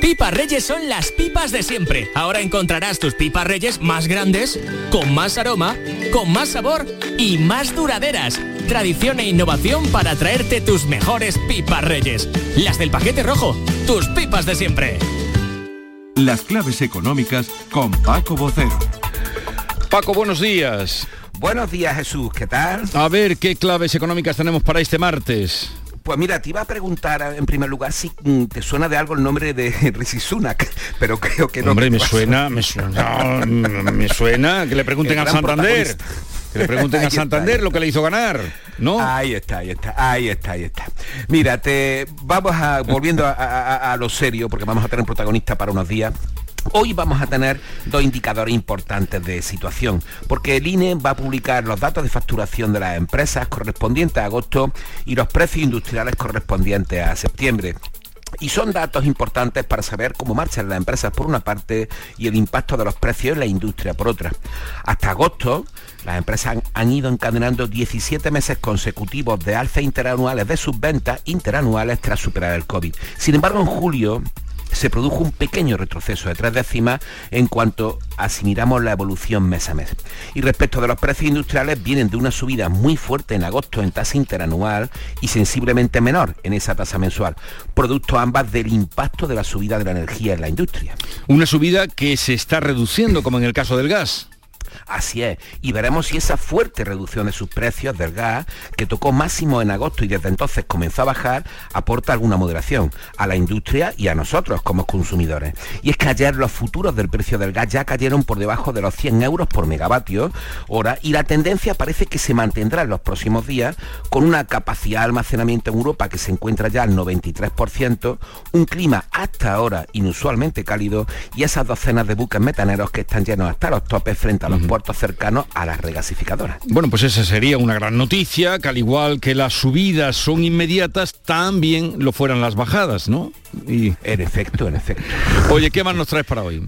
S45: Pipas Reyes son las pipas de siempre. Ahora encontrarás tus pipas Reyes más grandes, con más aroma, con más sabor y más duraderas. Tradición e innovación para traerte tus mejores pipas Reyes. Las del paquete rojo, tus pipas de siempre.
S46: Las claves económicas con Paco Vocero.
S1: Paco, buenos días.
S47: Buenos días Jesús, ¿qué tal?
S1: A ver qué claves económicas tenemos para este martes.
S47: Pues mira, te iba a preguntar en primer lugar si mm, te suena de algo el nombre de Rishi Sunak, pero creo que no.
S1: Hombre, me suena, me suena, mm, me suena que le pregunten a Santander. Que le pregunten a Santander lo que le hizo ganar, ¿no?
S47: Ahí está, ahí está, ahí está, ahí está. Mira, te vamos a volviendo a, a- a- a lo serio, porque vamos a tener un protagonista para unos días. Hoy vamos a tener dos indicadores importantes de situación, porque el INE va a publicar los datos de facturación de las empresas correspondientes a agosto y los precios industriales correspondientes a septiembre. Y son datos importantes para saber cómo marchan las empresas por una parte y el impacto de los precios en la industria por otra. Hasta agosto, las empresas han, han ido encadenando 17 meses consecutivos de alzas interanuales de sus ventas interanuales tras superar el COVID. Sin embargo, en julio se produjo un pequeño retroceso de tres décimas en cuanto asimilamos la evolución mes a mes. Y respecto de los precios industriales, vienen de una subida muy fuerte en agosto en tasa interanual y sensiblemente menor en esa tasa mensual, producto ambas del impacto de la subida de la energía en la industria.
S1: Una subida que se está reduciendo, como en el caso del gas.
S47: Así es, y veremos si esa fuerte reducción de sus precios del gas, que tocó máximo en agosto y desde entonces comenzó a bajar, aporta alguna moderación a la industria y a nosotros como consumidores. Y es que ayer los futuros del precio del gas ya cayeron por debajo de los 100 euros por megavatio hora y la tendencia parece que se mantendrá en los próximos días con una capacidad de almacenamiento en Europa que se encuentra ya al 93%, un clima hasta ahora inusualmente cálido y esas docenas de buques metaneros que están llenos hasta los topes frente a los puertos cercanos a las regasificadoras.
S1: Bueno, pues esa sería una gran noticia, que al igual que las subidas son inmediatas, también lo fueran las bajadas, ¿no?
S47: Y... En efecto, en efecto.
S1: Oye, ¿qué más nos traes para hoy?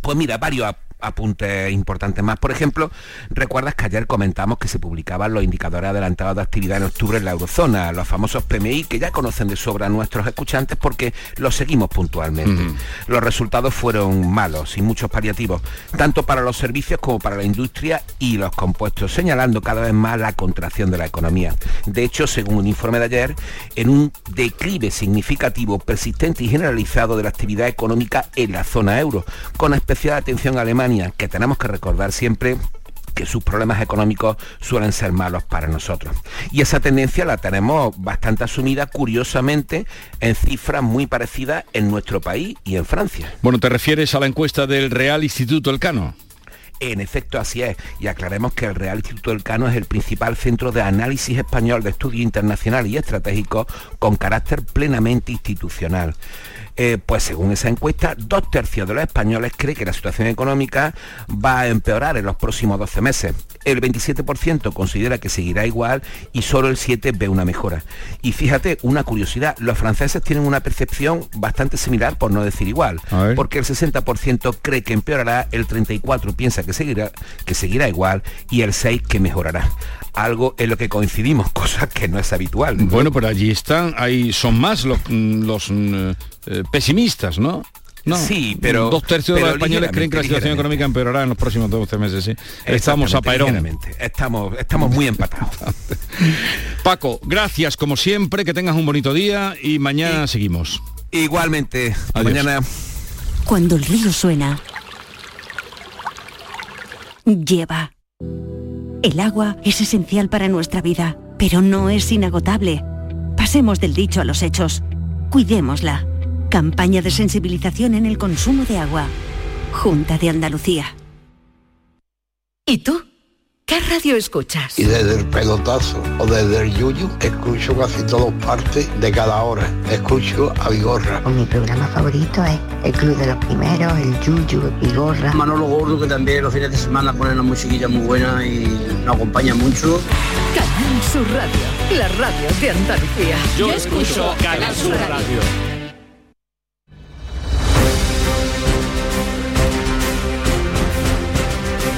S47: Pues mira, varios apuntes importantes más. Por ejemplo, recuerdas que ayer comentamos que se publicaban los indicadores adelantados de actividad en octubre en la eurozona, los famosos PMI que ya conocen de sobra nuestros escuchantes porque los seguimos puntualmente. Los resultados fueron malos, sin muchos paliativos, tanto para los servicios como para la industria y los compuestos, señalando cada vez más la contracción de la economía. De hecho, según un informe de ayer, en un declive significativo, persistente y generalizado de la actividad económica en la zona euro, con especial atención a Que tenemos que recordar siempre que sus problemas económicos suelen ser malos para nosotros. Y esa tendencia la tenemos bastante asumida, curiosamente, en cifras muy parecidas en nuestro país y en Francia.
S1: Bueno, ¿te refieres a la encuesta del Real Instituto Elcano?
S47: En efecto, así es. Y aclaremos que el Real Instituto Elcano es el principal centro de análisis español de estudio internacional y estratégico con carácter plenamente institucional. Eh, pues según esa encuesta, dos tercios de los españoles cree que la situación económica va a empeorar en los próximos 12 meses. El 27% considera que seguirá igual y solo el 7% ve una mejora. Y fíjate, una curiosidad, los franceses tienen una percepción bastante similar, por no decir igual, porque el 60% cree que empeorará, el 34% piensa que seguirá, que seguirá igual y el 6% que mejorará algo en lo que coincidimos, cosa que no es habitual.
S1: Bueno, pero allí están, ahí son más los, los mm, eh, pesimistas, ¿no? No,
S47: sí, pero...
S1: Dos tercios de los españoles creen que la situación económica empeorará en los próximos 12 meses, sí. Estamos a Pairón.
S47: Estamos, estamos muy empatados.
S1: Paco, gracias como siempre, que tengas un bonito día y mañana seguimos.
S47: Igualmente, mañana.
S37: Cuando el río suena, lleva. El agua es esencial para nuestra vida, pero no es inagotable. Pasemos del dicho a los hechos. Cuidémosla. Campaña de sensibilización en el consumo de agua. Junta de Andalucía.
S44: ¿Y tú? ¿Qué radio escuchas?
S48: Y desde el pelotazo o desde el yuyu, escucho casi todas partes de cada hora. Escucho a Vigorra.
S49: Mi programa favorito es El Club de los Primeros, el yuyu, Vigorra.
S50: Manolo Gordo, que también los fines de semana pone una musiquilla muy buena y nos acompaña mucho.
S44: Canal Sur Radio, la radio de Andalucía.
S1: Yo, escucho Canal Sur radio.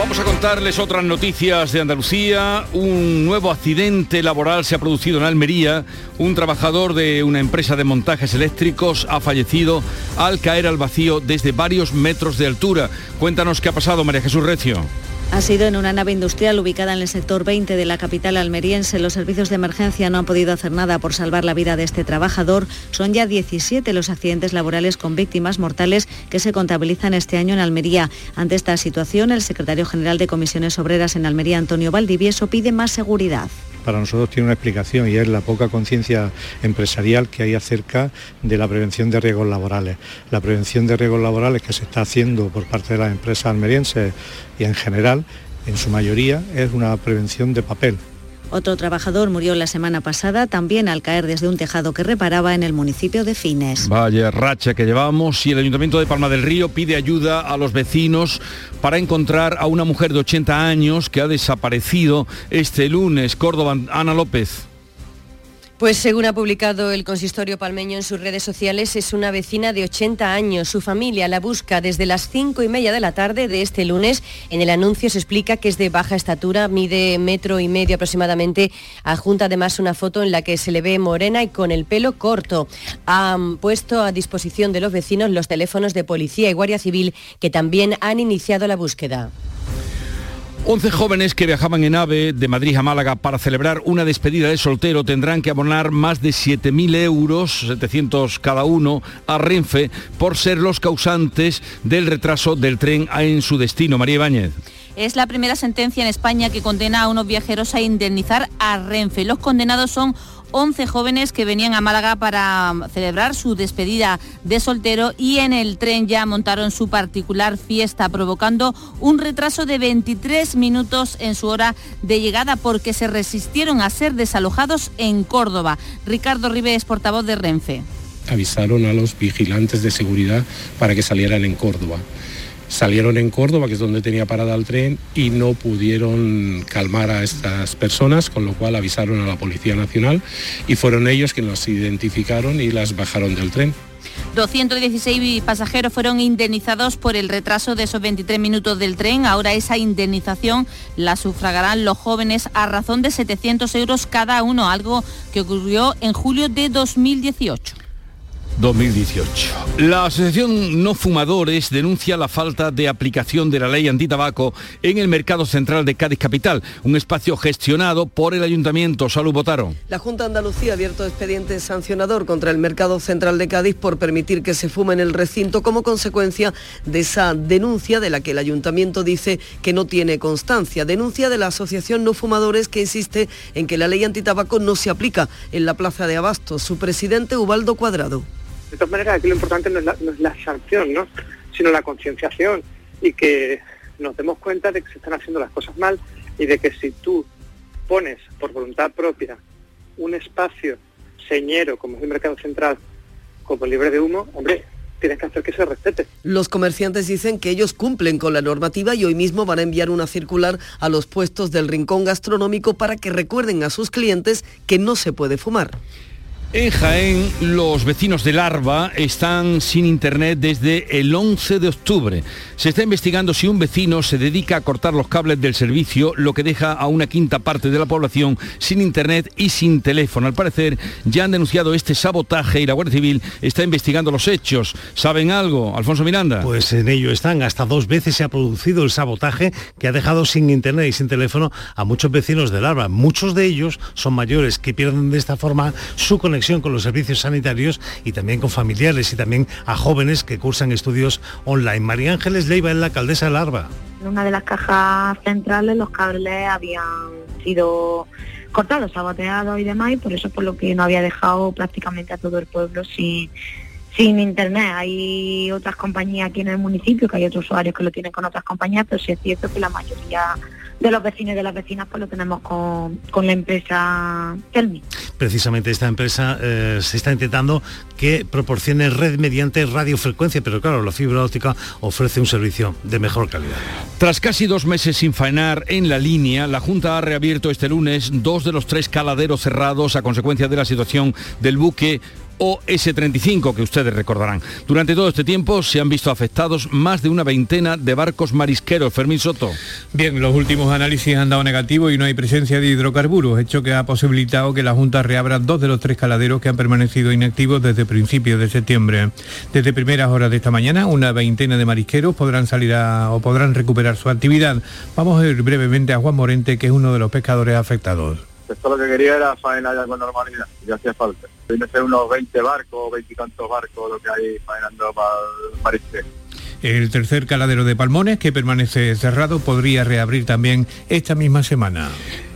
S1: Vamos a contarles otras noticias de Andalucía. Un nuevo accidente laboral se ha producido en Almería. Un trabajador de una empresa de montajes eléctricos ha fallecido al caer al vacío desde varios metros de altura. Cuéntanos qué ha pasado, María Jesús Recio.
S13: Ha sido en una nave industrial ubicada en el sector 20 de la capital almeriense. Los servicios de emergencia no han podido hacer nada por salvar la vida de este trabajador. Son ya 17 los accidentes laborales con víctimas mortales que se contabilizan este año en Almería. Ante esta situación, el secretario general de Comisiones Obreras en Almería, Antonio Valdivieso, pide más seguridad
S51: para nosotros tiene una explicación y es la poca conciencia empresarial que hay acerca de la prevención de riesgos laborales. La prevención de riesgos laborales que se está haciendo por parte de las empresas almerienses y en general, en su mayoría, es una prevención de papel.
S13: Otro trabajador murió la semana pasada también al caer desde un tejado que reparaba en el municipio de Fines.
S1: Vaya racha que llevamos y el Ayuntamiento de Palma del Río pide ayuda a los vecinos para encontrar a una mujer de 80 años que ha desaparecido este lunes. Córdoba, Ana López.
S52: Pues según ha publicado el consistorio palmeño en sus redes sociales, es una vecina de 80 años. Su familia la busca desde las 5 y media de la tarde de este lunes. En el anuncio se explica que es de baja estatura, mide metro y medio aproximadamente. Adjunta además una foto en la que se le ve morena y con el pelo corto. Han puesto a disposición de los vecinos los teléfonos de policía y guardia civil que también han iniciado la búsqueda.
S1: 11 jóvenes que viajaban en AVE de Madrid a Málaga para celebrar una despedida de soltero tendrán que abonar más de 7.000 euros, 700 cada uno, a Renfe por ser los causantes del retraso del tren en su destino. María Ibáñez.
S10: Es la primera sentencia en España que condena a unos viajeros a indemnizar a Renfe. Los condenados son 11 jóvenes que venían a Málaga para celebrar su despedida de soltero y en el tren ya montaron su particular fiesta, provocando un retraso de 23 minutos en su hora de llegada porque se resistieron a ser desalojados en Córdoba. Ricardo Ribes, portavoz de Renfe.
S53: Avisaron a los vigilantes de seguridad para que salieran en Córdoba salieron en Córdoba, que es donde tenía parada el tren, y no pudieron calmar a estas personas, con lo cual avisaron a la Policía Nacional y fueron ellos quienes las identificaron y las bajaron del tren.
S10: 216 pasajeros fueron indemnizados por el retraso de esos 23 minutos del tren. Ahora esa indemnización la sufragarán los jóvenes a razón de 700 euros cada uno, algo que ocurrió en julio de 2018.
S1: 2018. La Asociación No Fumadores denuncia la falta de aplicación de la ley antitabaco en el mercado central de Cádiz Capital, un espacio gestionado por el Ayuntamiento. Salud Botaro.
S4: La Junta de Andalucía ha abierto expediente sancionador contra el mercado central de Cádiz por permitir que se fume en el recinto como consecuencia de esa denuncia de la que el Ayuntamiento dice que no tiene constancia. Denuncia de la Asociación No Fumadores que insiste en que la ley antitabaco no se aplica en la Plaza de Abastos. Su presidente, Ubaldo Cuadrado.
S54: De todas maneras, aquí lo importante no es la, sanción, ¿no? sino la concienciación y que nos demos cuenta de que se están haciendo las cosas mal y de que si tú pones por voluntad propia un espacio señero como es el mercado central como libre de humo, hombre, tienes que hacer que se respete.
S4: Los comerciantes dicen que ellos cumplen con la normativa y hoy mismo van a enviar una circular a los puestos del rincón gastronómico para que recuerden a sus clientes que no se puede fumar.
S1: En Jaén, los vecinos de Larva están sin internet desde el 11 de octubre. Se está investigando si un vecino se dedica a cortar los cables del servicio, lo que deja a una quinta parte de la población sin internet y sin teléfono. Al parecer, ya han denunciado este sabotaje y la Guardia Civil está investigando los hechos. ¿Saben algo, Alfonso Miranda?
S11: Pues en ello están. Hasta dos veces se ha producido el sabotaje que ha dejado sin internet y sin teléfono a muchos vecinos de Larva. Muchos de ellos son mayores que pierden de esta forma su conexión con los servicios sanitarios y también con familiares y también a jóvenes que cursan estudios online. María Ángeles Leiva es la alcaldesa de Larva.
S55: En una de las cajas centrales los cables habían sido cortados, saboteados y demás, y por eso por lo que no había dejado prácticamente a todo el pueblo sin, sin internet. Hay otras compañías aquí en el municipio, que hay otros usuarios que lo tienen con otras compañías, pero sí es cierto que la mayoría de los vecinos y de las vecinas pues lo tenemos con, la empresa Telmi.
S11: Precisamente esta empresa eh, se está intentando que proporcione red mediante radiofrecuencia, pero claro, la fibra óptica ofrece un servicio de mejor calidad.
S1: Tras casi dos meses sin faenar en la línea, la Junta ha reabierto este lunes dos de los tres caladeros cerrados a consecuencia de la situación del buque o S-35 que ustedes recordarán. Durante todo este tiempo se han visto afectados más de una veintena de barcos marisqueros. Fermín Soto.
S56: Bien, los últimos análisis han dado negativo y no hay presencia de hidrocarburos, hecho que ha posibilitado que la Junta reabra dos de los tres caladeros que han permanecido inactivos desde principios de septiembre. Desde primeras horas de esta mañana, una veintena de marisqueros podrán salir a, o podrán recuperar su actividad. Vamos a ir brevemente a Juan Morente, que es uno de los pescadores afectados.
S57: Esto lo que quería era faena ya con normalidad, y hacía falta. Tiene ser unos 20 barcos, 20 y tantos barcos lo que hay faenando para el
S56: El tercer caladero de Palmones, que permanece cerrado, podría reabrir también esta misma semana.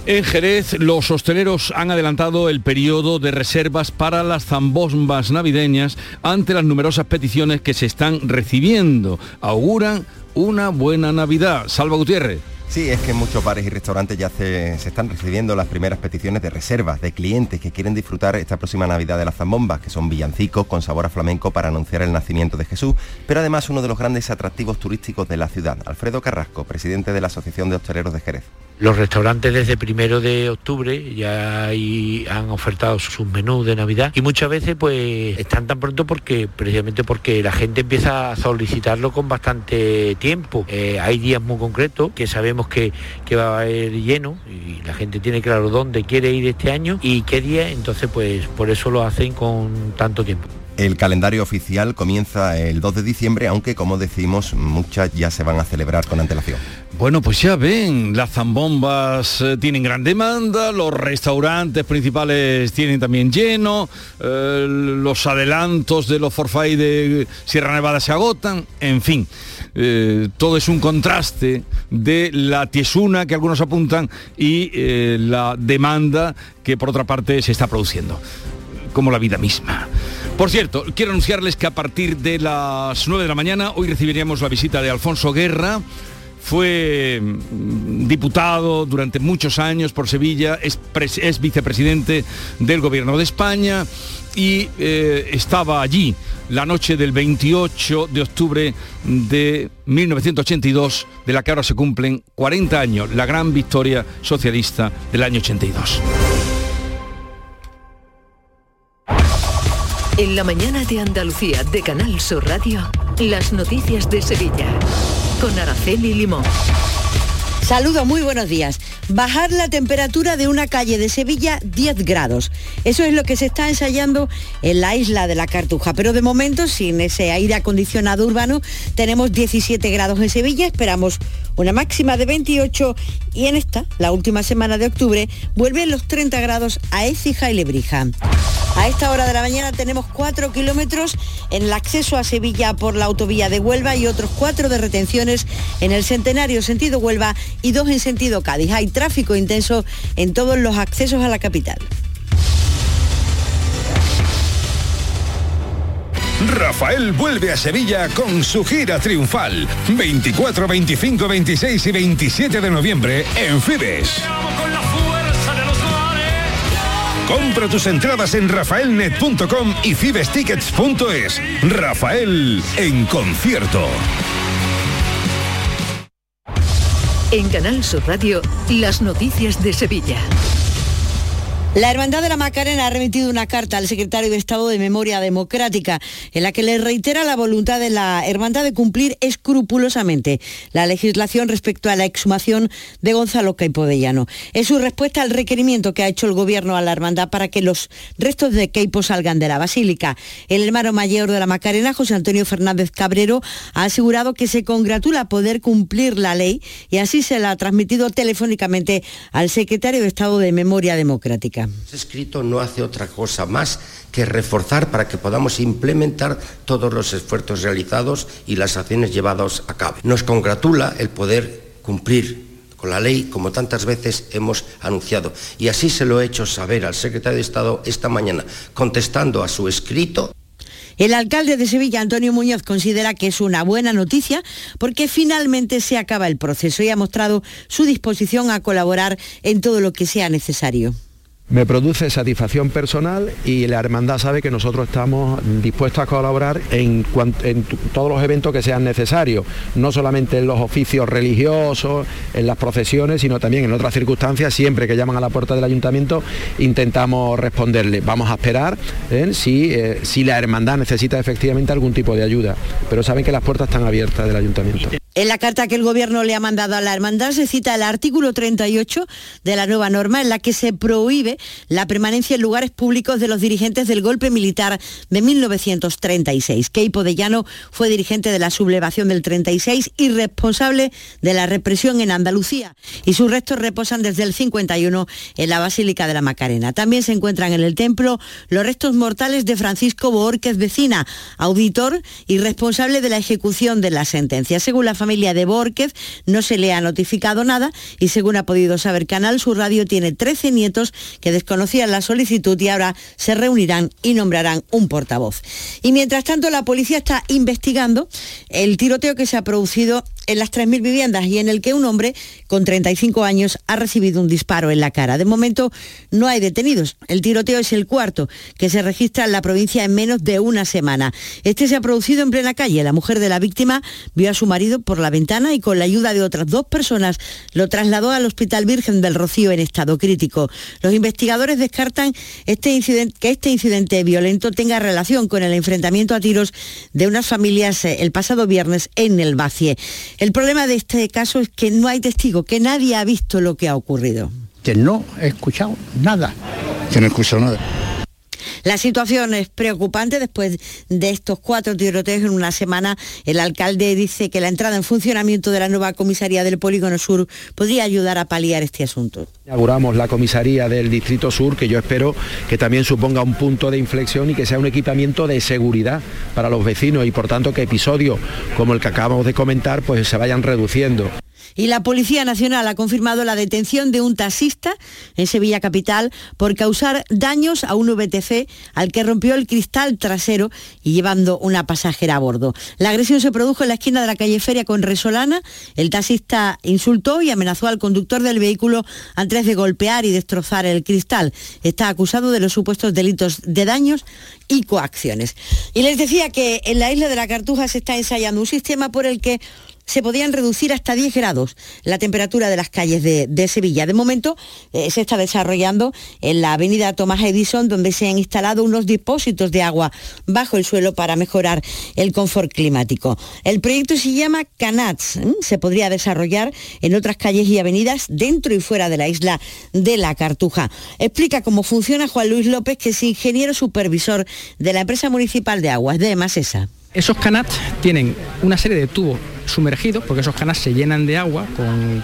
S1: En Jerez, los hosteleros han adelantado el periodo de reservas para las zambombas navideñas ante las numerosas peticiones que se están recibiendo. Auguran una buena Navidad. Salva Gutiérrez.
S6: Sí, es que muchos bares y restaurantes ya se, están recibiendo las primeras peticiones de reservas de clientes que quieren disfrutar esta próxima Navidad de las zambombas, que son villancicos con sabor a flamenco para anunciar el nacimiento de Jesús, pero además uno de los grandes atractivos turísticos de la ciudad. Alfredo Carrasco, presidente de la Asociación de Hosteleros de Jerez.
S58: Los restaurantes desde primero de octubre ya han ofertado sus menús de Navidad y muchas veces pues están tan pronto porque precisamente porque la gente empieza a solicitarlo con bastante tiempo. Eh, hay días muy concretos que sabemos que, que va a haber lleno y la gente tiene claro dónde quiere ir este año y qué día, entonces pues por eso lo hacen con tanto tiempo.
S6: El calendario oficial comienza el 2 de diciembre, aunque como decimos, muchas ya se van a celebrar con antelación.
S1: Bueno, pues ya ven, las zambombas eh, tienen gran demanda, los restaurantes principales tienen también lleno, eh, los adelantos de los forfait de Sierra Nevada se agotan, en fin. Eh, todo es un contraste de la tiesuna que algunos apuntan y la demanda que por otra parte se está produciendo, como la vida misma. Por cierto, quiero anunciarles que a partir de las 9 de la mañana hoy recibiríamos la visita de Alfonso Guerra. Fue mm, diputado durante muchos años por Sevilla, es, vicepresidente del Gobierno de España y eh, estaba allí la noche del 28 de octubre de 1982, de la que ahora se cumplen 40 años, la gran victoria socialista del año 82.
S44: En la mañana de Andalucía de Canal Sur Radio, las noticias de Sevilla con Araceli Limón.
S9: Saludos, muy buenos días. Bajar la temperatura de una calle de Sevilla 10 grados. Eso es lo que se está ensayando en la isla de la Cartuja. Pero de momento, sin ese aire acondicionado urbano, tenemos 17 grados en Sevilla. Esperamos una máxima de 28 y en esta, la última semana de octubre, vuelven los 30 grados a Écija y Lebrija. A esta hora de la mañana tenemos 4 kilómetros en el acceso a Sevilla por la autovía de Huelva y otros 4 de retenciones en el Centenario sentido Huelva y 2 en sentido Cádiz. Hay tráfico intenso en todos los accesos a la capital.
S59: Rafael vuelve a Sevilla con su gira triunfal. 24, 25, 26 y 27 de noviembre en Fibes. Compra tus entradas en rafaelnet.com y fibestickets.es. Rafael en concierto.
S44: En Canal Sur Radio, las noticias de Sevilla.
S9: La Hermandad de la Macarena ha remitido una carta al secretario de Estado de Memoria Democrática en la que le reitera la voluntad de la Hermandad de cumplir escrupulosamente la legislación respecto a la exhumación de Gonzalo Caipodellano. Es su respuesta al requerimiento que ha hecho el Gobierno a la Hermandad para que los restos de Caipo salgan de la Basílica. El hermano mayor de la Macarena, José Antonio Fernández Cabrero, ha asegurado que se congratula poder cumplir la ley y así se la ha transmitido telefónicamente al secretario de Estado de Memoria Democrática.
S60: Este escrito no hace otra cosa más que reforzar para que podamos implementar todos los esfuerzos realizados y las acciones llevadas a cabo. Nos congratula el poder cumplir con la ley como tantas veces hemos anunciado. Y así se lo he hecho saber al secretario de Estado esta mañana, contestando a su escrito.
S9: El alcalde de Sevilla, Antonio Muñoz, considera que es una buena noticia porque finalmente se acaba el proceso y ha mostrado su disposición a colaborar en todo lo que sea necesario
S61: me produce satisfacción personal y la hermandad sabe que nosotros estamos dispuestos a colaborar en, todos los eventos que sean necesarios, no solamente en los oficios religiosos, en las procesiones, sino también en otras circunstancias, siempre que llaman a la puerta del ayuntamiento intentamos responderle. Vamos a esperar ¿eh? si, eh, si la hermandad necesita efectivamente algún tipo de ayuda, pero saben que las puertas están abiertas del ayuntamiento.
S9: En la carta que el Gobierno le ha mandado a la hermandad se cita el artículo 38 de la nueva norma en la que se prohíbe la permanencia en lugares públicos de los dirigentes del golpe militar de 1936. Keipo de Llano fue dirigente de la sublevación del 36 y responsable de la represión en Andalucía y sus restos reposan desde el 51 en la Basílica de la Macarena. También se encuentran en el templo los restos mortales de Francisco Borquez Vecina, auditor y responsable de la ejecución de la sentencia. Según la de Borquez no se le ha notificado nada y según ha podido saber Canal Sur Radio tiene 13 nietos que desconocían la solicitud y ahora se reunirán y nombrarán un portavoz. Y mientras tanto la policía está investigando el tiroteo que se ha producido en las 3.000 viviendas y en el que un hombre con 35 años ha recibido un disparo en la cara. De momento no hay detenidos. El tiroteo es el cuarto que se registra en la provincia en menos de una semana. Este se ha producido en plena calle. La mujer de la víctima vio a su marido por la ventana y con la ayuda de otras dos personas lo trasladó al Hospital Virgen del Rocío en estado crítico. Los investigadores descartan este que este incidente violento tenga relación con el enfrentamiento a tiros de unas familias eh, el pasado viernes en el Bacie. El problema de este caso es que no hay testigo, que nadie ha visto lo que ha ocurrido.
S53: Que no he escuchado nada.
S62: Que no he escuchado nada.
S9: La situación es preocupante después de estos cuatro tiroteos en una semana. El alcalde dice que la entrada en funcionamiento de la nueva comisaría del Polígono Sur podría ayudar a paliar este asunto.
S61: Inauguramos la comisaría del Distrito Sur, que yo espero que también suponga un punto de inflexión y que sea un equipamiento de seguridad para los vecinos y por tanto que episodios como el que acabamos de comentar pues se vayan reduciendo.
S9: Y la Policía Nacional ha confirmado la detención de un taxista en Sevilla Capital por causar daños a un VTC al que rompió el cristal trasero y llevando una pasajera a bordo. La agresión se produjo en la esquina de la calle Feria con Resolana. El taxista insultó y amenazó al conductor del vehículo antes de golpear y destrozar el cristal. Está acusado de los supuestos delitos de daños y coacciones. Y les decía que en la isla de la Cartuja se está ensayando un sistema por el que se podían reducir hasta 10 grados la temperatura de las calles de, Sevilla. De momento eh, se está desarrollando en la avenida Tomás Edison, donde se han instalado unos depósitos de agua bajo el suelo para mejorar el confort climático. El proyecto se llama Canats. Se podría desarrollar en otras calles y avenidas dentro y fuera de la isla de la Cartuja. Explica cómo funciona Juan Luis López, que es ingeniero supervisor de la empresa municipal de aguas de Masesa.
S30: Esos canats tienen una serie de tubos sumergidos, porque esos canats se llenan de agua, con,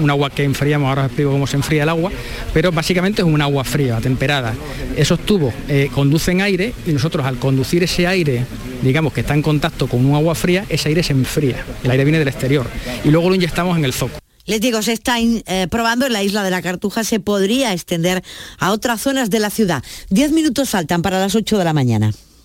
S30: un agua que enfriamos, ahora os explico cómo se enfría el agua, pero básicamente es un agua fría, temperada. Esos tubos eh, conducen aire y nosotros al conducir ese aire, digamos que está en contacto con un agua fría, ese aire se enfría, el aire viene del exterior y luego lo inyectamos en el zoco.
S9: Les digo, se está eh, probando en la isla de la Cartuja, se podría extender a otras zonas de la ciudad. Diez minutos faltan para las 8 de la mañana.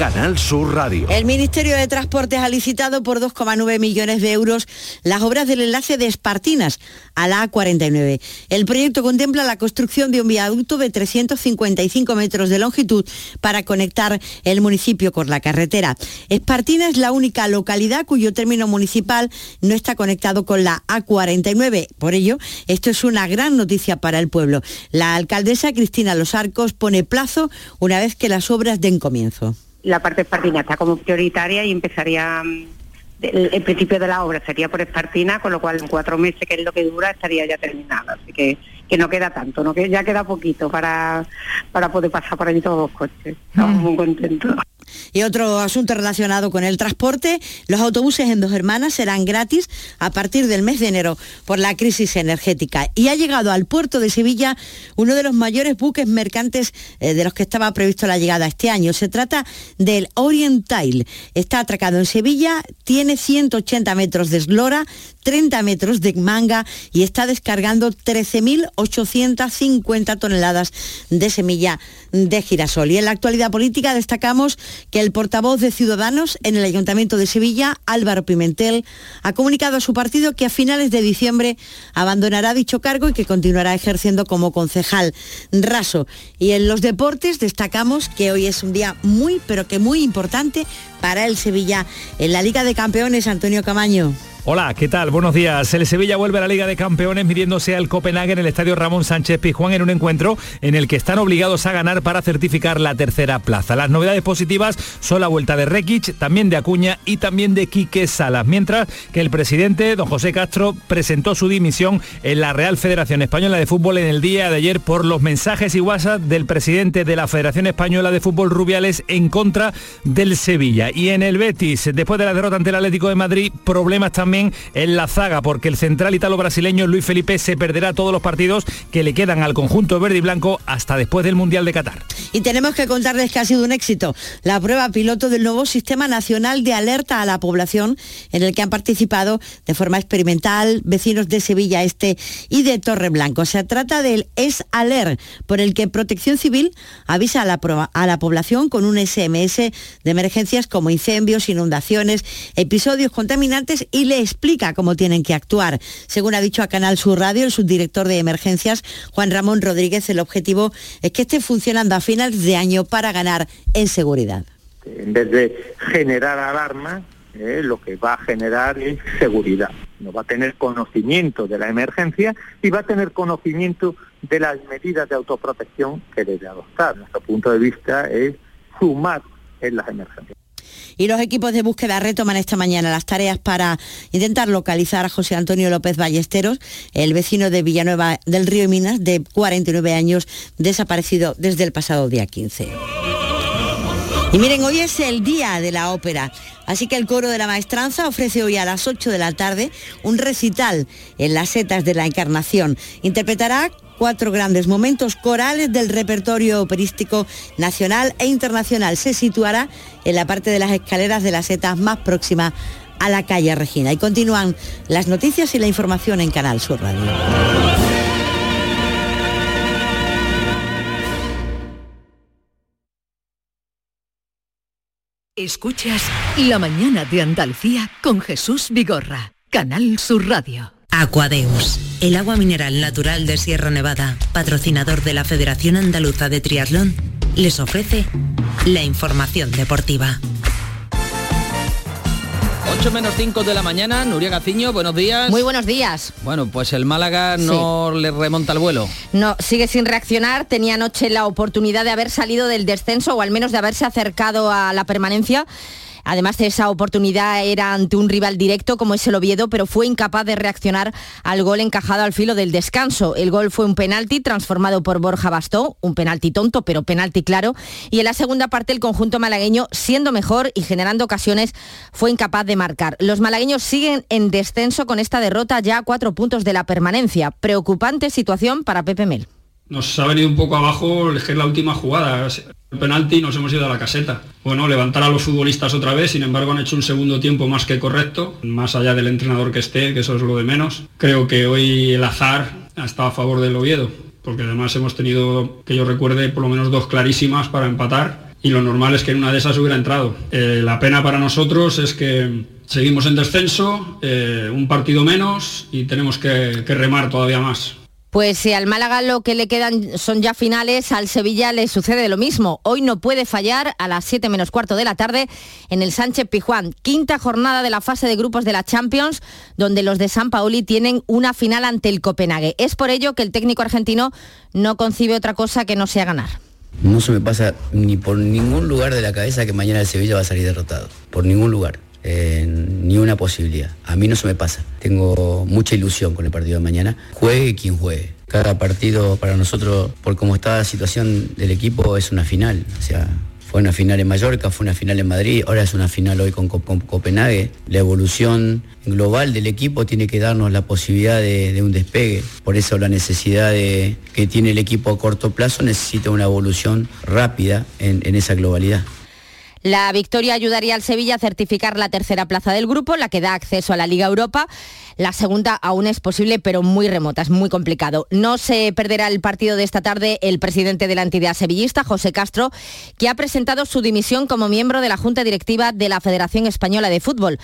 S63: Canal Sur Radio.
S9: El Ministerio de Transportes ha licitado por 2,9 millones de euros las obras del enlace de Espartinas a la A49. El proyecto contempla la construcción de un viaducto de 355 metros de longitud para conectar el municipio con la carretera. Espartina es la única localidad cuyo término municipal no está conectado con la A49. Por ello, esto es una gran noticia para el pueblo. La alcaldesa Cristina Los Arcos pone plazo una vez que las obras den comienzo
S55: la parte espartina está como prioritaria y empezaría mm, el, principio de la obra sería por espartina, con lo cual en cuatro meses, que es lo que dura, estaría ya terminada. Así que, que no queda tanto, no que ya queda poquito para, para poder pasar por allí todos los coches. Estamos mm. muy contentos.
S9: Y otro asunto relacionado con el transporte, los autobuses en Dos Hermanas serán gratis a partir del mes de enero por la crisis energética. Y ha llegado al puerto de Sevilla uno de los mayores buques mercantes eh, de los que estaba previsto la llegada este año. Se trata del Oriental. Está atracado en Sevilla, tiene 180 metros de eslora, 30 metros de manga y está descargando 13.850 toneladas de semilla de girasol. Y en la actualidad política destacamos que el portavoz de Ciudadanos en el Ayuntamiento de Sevilla, Álvaro Pimentel, ha comunicado a su partido que a finales de diciembre abandonará dicho cargo y que continuará ejerciendo como concejal raso. Y en los deportes destacamos que hoy es un día muy, pero que muy importante para el Sevilla en la Liga de Campeones, Antonio Camaño.
S24: Hola, ¿qué tal? Buenos días. El Sevilla vuelve a la Liga de Campeones midiéndose al Copenhague en el Estadio Ramón Sánchez Pizjuán en un encuentro en el que están obligados a ganar para certificar la tercera plaza. Las novedades positivas son la vuelta de Rekic, también de Acuña y también de Quique Salas, mientras que el presidente, don José Castro, presentó su dimisión en la Real Federación Española de Fútbol en el día de ayer por los mensajes y WhatsApp del presidente de la Federación Española de Fútbol Rubiales en contra del Sevilla. Y en el Betis, después de la derrota ante el Atlético de Madrid, problemas
S64: también en la zaga, porque el central italo-brasileño Luis Felipe se perderá todos los partidos que le quedan al conjunto verde y blanco hasta después del Mundial de Qatar.
S9: Y tenemos que contarles que ha sido un éxito la prueba piloto del nuevo Sistema Nacional de Alerta a la Población, en el que han participado de forma experimental vecinos de Sevilla Este y de Torreblanco. Se trata del Es-Aler, por el que Protección Civil avisa a la, a la población con un SMS de emergencias como incendios, inundaciones, episodios contaminantes y le explica cómo tienen que actuar. Según ha dicho a Canal Sur Radio el subdirector de emergencias, Juan Ramón Rodríguez, el objetivo es que esté funcionando a finales de año para ganar en seguridad.
S65: En vez de generar alarma, eh, lo que va a generar es seguridad. No va a tener conocimiento de la emergencia y va a tener conocimiento de las medidas de autoprotección que debe adoptar. Nuestro punto de vista es sumar en las emergencias.
S9: Y los equipos de búsqueda retoman esta mañana las tareas para intentar localizar a José Antonio López Ballesteros, el vecino de Villanueva del Río Minas, de 49 años, desaparecido desde el pasado día 15. Y miren, hoy es el día de la ópera, así que el coro de la maestranza ofrece hoy a las 8 de la tarde un recital en las setas de la Encarnación. Interpretará cuatro grandes momentos corales del repertorio operístico nacional e internacional. Se situará en la parte de las escaleras de las setas más próxima a la calle Regina. Y continúan las noticias y la información en Canal Sur Radio.
S44: Escuchas La mañana de Andalucía con Jesús Vigorra, Canal Sur Radio.
S66: Aquadeus, el agua mineral natural de Sierra Nevada, patrocinador de la Federación Andaluza de Triatlón, les ofrece la información deportiva.
S67: 8 menos 5 de la mañana, Nuria Gaciño, buenos días.
S41: Muy buenos días.
S67: Bueno, pues el Málaga no le remonta el vuelo.
S41: No, sigue sin reaccionar. Tenía anoche la oportunidad de haber salido del descenso o al menos de haberse acercado a la permanencia Además, esa oportunidad era ante un rival directo como es el Oviedo, pero fue incapaz de reaccionar al gol encajado al filo del descanso. El gol fue un penalti transformado por Borja Bastó, un penalti tonto, pero penalti claro. Y en la segunda parte el conjunto malagueño, siendo mejor y generando ocasiones, fue incapaz de marcar. Los malagueños siguen en descenso con esta derrota ya a cuatro puntos de la permanencia. Preocupante situación para Pepe Mel.
S68: Nos ha venido un poco abajo es la última jugada. El penalti nos hemos ido a la caseta. Bueno, levantar a los futbolistas otra vez, sin embargo han hecho un segundo tiempo más que correcto, más allá del entrenador que esté, que eso es lo de menos. Creo que hoy el azar ha estado a favor del Oviedo, porque además hemos tenido, que yo recuerde, por lo menos dos clarísimas para empatar y lo normal es que en una de esas hubiera entrado. Eh, la pena para nosotros es que seguimos en descenso, eh, un partido menos y tenemos que remar todavía más.
S41: Pues si al Málaga lo que le quedan son ya finales, al Sevilla le sucede lo mismo. Hoy no puede fallar a las 7 menos cuarto de la tarde en el Sánchez Pijuán. Quinta jornada de la fase de grupos de la Champions, donde los de San Paoli tienen una final ante el Copenhague. Es por ello que el técnico argentino no concibe otra cosa que no sea ganar.
S69: No se me pasa ni por ningún lugar de la cabeza que mañana el Sevilla va a salir derrotado. Por ningún lugar. Eh, ni una posibilidad. A mí no se me pasa. Tengo mucha ilusión con el partido de mañana. Juegue quien juegue. Cada partido para nosotros, por cómo está la situación del equipo, es una final. O sea, fue una final en Mallorca, fue una final en Madrid, ahora es una final hoy con, Copenhague. La evolución global del equipo tiene que darnos la posibilidad de, un despegue. Por eso la necesidad de, que tiene el equipo a corto plazo necesita una evolución rápida en esa globalidad.
S41: La victoria ayudaría al Sevilla a certificar la tercera plaza del grupo, la que da acceso a la Liga Europa. La segunda aún es posible, pero muy remota, es muy complicado. No se perderá el partido de esta tarde el presidente de la entidad sevillista, José Castro, que ha presentado su dimisión como miembro de la Junta Directiva de la Federación Española de Fútbol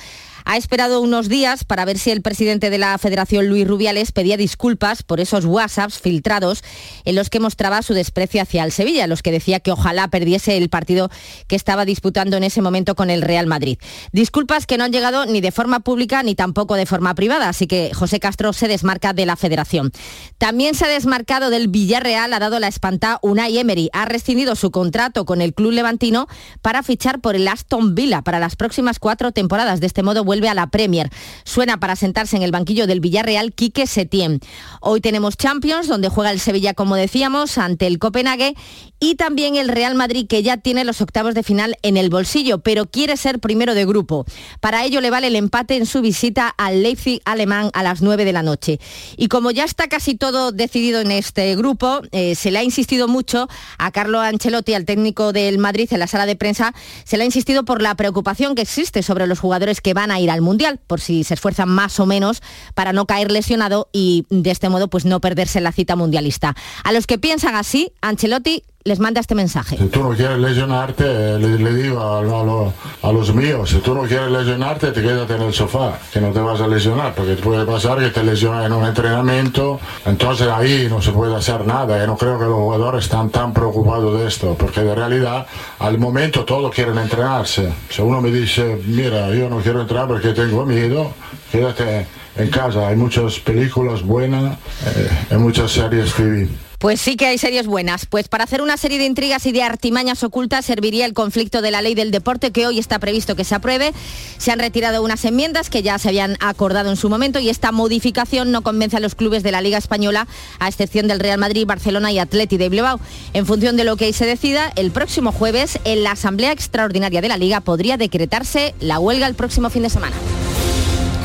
S41: ha esperado unos días para ver si el presidente de la Federación, Luis Rubiales, pedía disculpas por esos WhatsApps filtrados en los que mostraba su desprecio hacia el Sevilla, los que decía que ojalá perdiese el partido que estaba disputando en ese momento con el Real Madrid. Disculpas que no han llegado ni de forma pública ni tampoco de forma privada, así que José Castro se desmarca de la Federación. También se ha desmarcado del Villarreal, ha dado la espanta Unai Emery, ha rescindido su contrato con el club levantino para fichar por el Aston Villa para las próximas cuatro temporadas. De este modo vuelve a la Premier. Suena para sentarse en el banquillo del Villarreal Quique Setién. Hoy tenemos Champions, donde juega el Sevilla, como decíamos, ante el Copenhague y también el Real Madrid, que ya tiene los octavos de final en el bolsillo, pero quiere ser primero de grupo. Para ello le vale el empate en su visita al Leipzig alemán a las 9 de la noche. Y como ya está casi todo decidido en este grupo, eh, se le ha insistido mucho a Carlo Ancelotti, al técnico del Madrid, en la sala de prensa, se le ha insistido por la preocupación que existe sobre los jugadores que van a ir al Mundial, por si se esfuerzan más o menos para no caer lesionado y de este modo pues no perderse la cita mundialista. A los que piensan así, Ancelotti les manda este mensaje.
S70: Si tú no quieres lesionarte, le, digo a, los míos, si tú no quieres lesionarte, te quédate en el sofá, que no te vas a lesionar, porque puede pasar que te lesiones en un entrenamiento, entonces ahí no se puede hacer nada. Yo no creo que los jugadores están tan preocupados de esto, porque de realidad al momento todos quieren entrenarse. Si uno me dice, mira, yo no quiero entrar porque tengo miedo, quédate en casa. Hay muchas películas buenas, eh, hay muchas series TV.
S41: Pues sí que hay series buenas. Pues para hacer una serie de intrigas y de artimañas ocultas serviría el conflicto de la ley del deporte que hoy está previsto que se apruebe. Se han retirado unas enmiendas que ya se habían acordado en su momento y esta modificación no convence a los clubes de la Liga Española, a excepción del Real Madrid, Barcelona y Atleti de Bilbao. En función de lo que ahí se decida, el próximo jueves en la Asamblea Extraordinaria de la Liga podría decretarse la huelga el próximo fin de semana.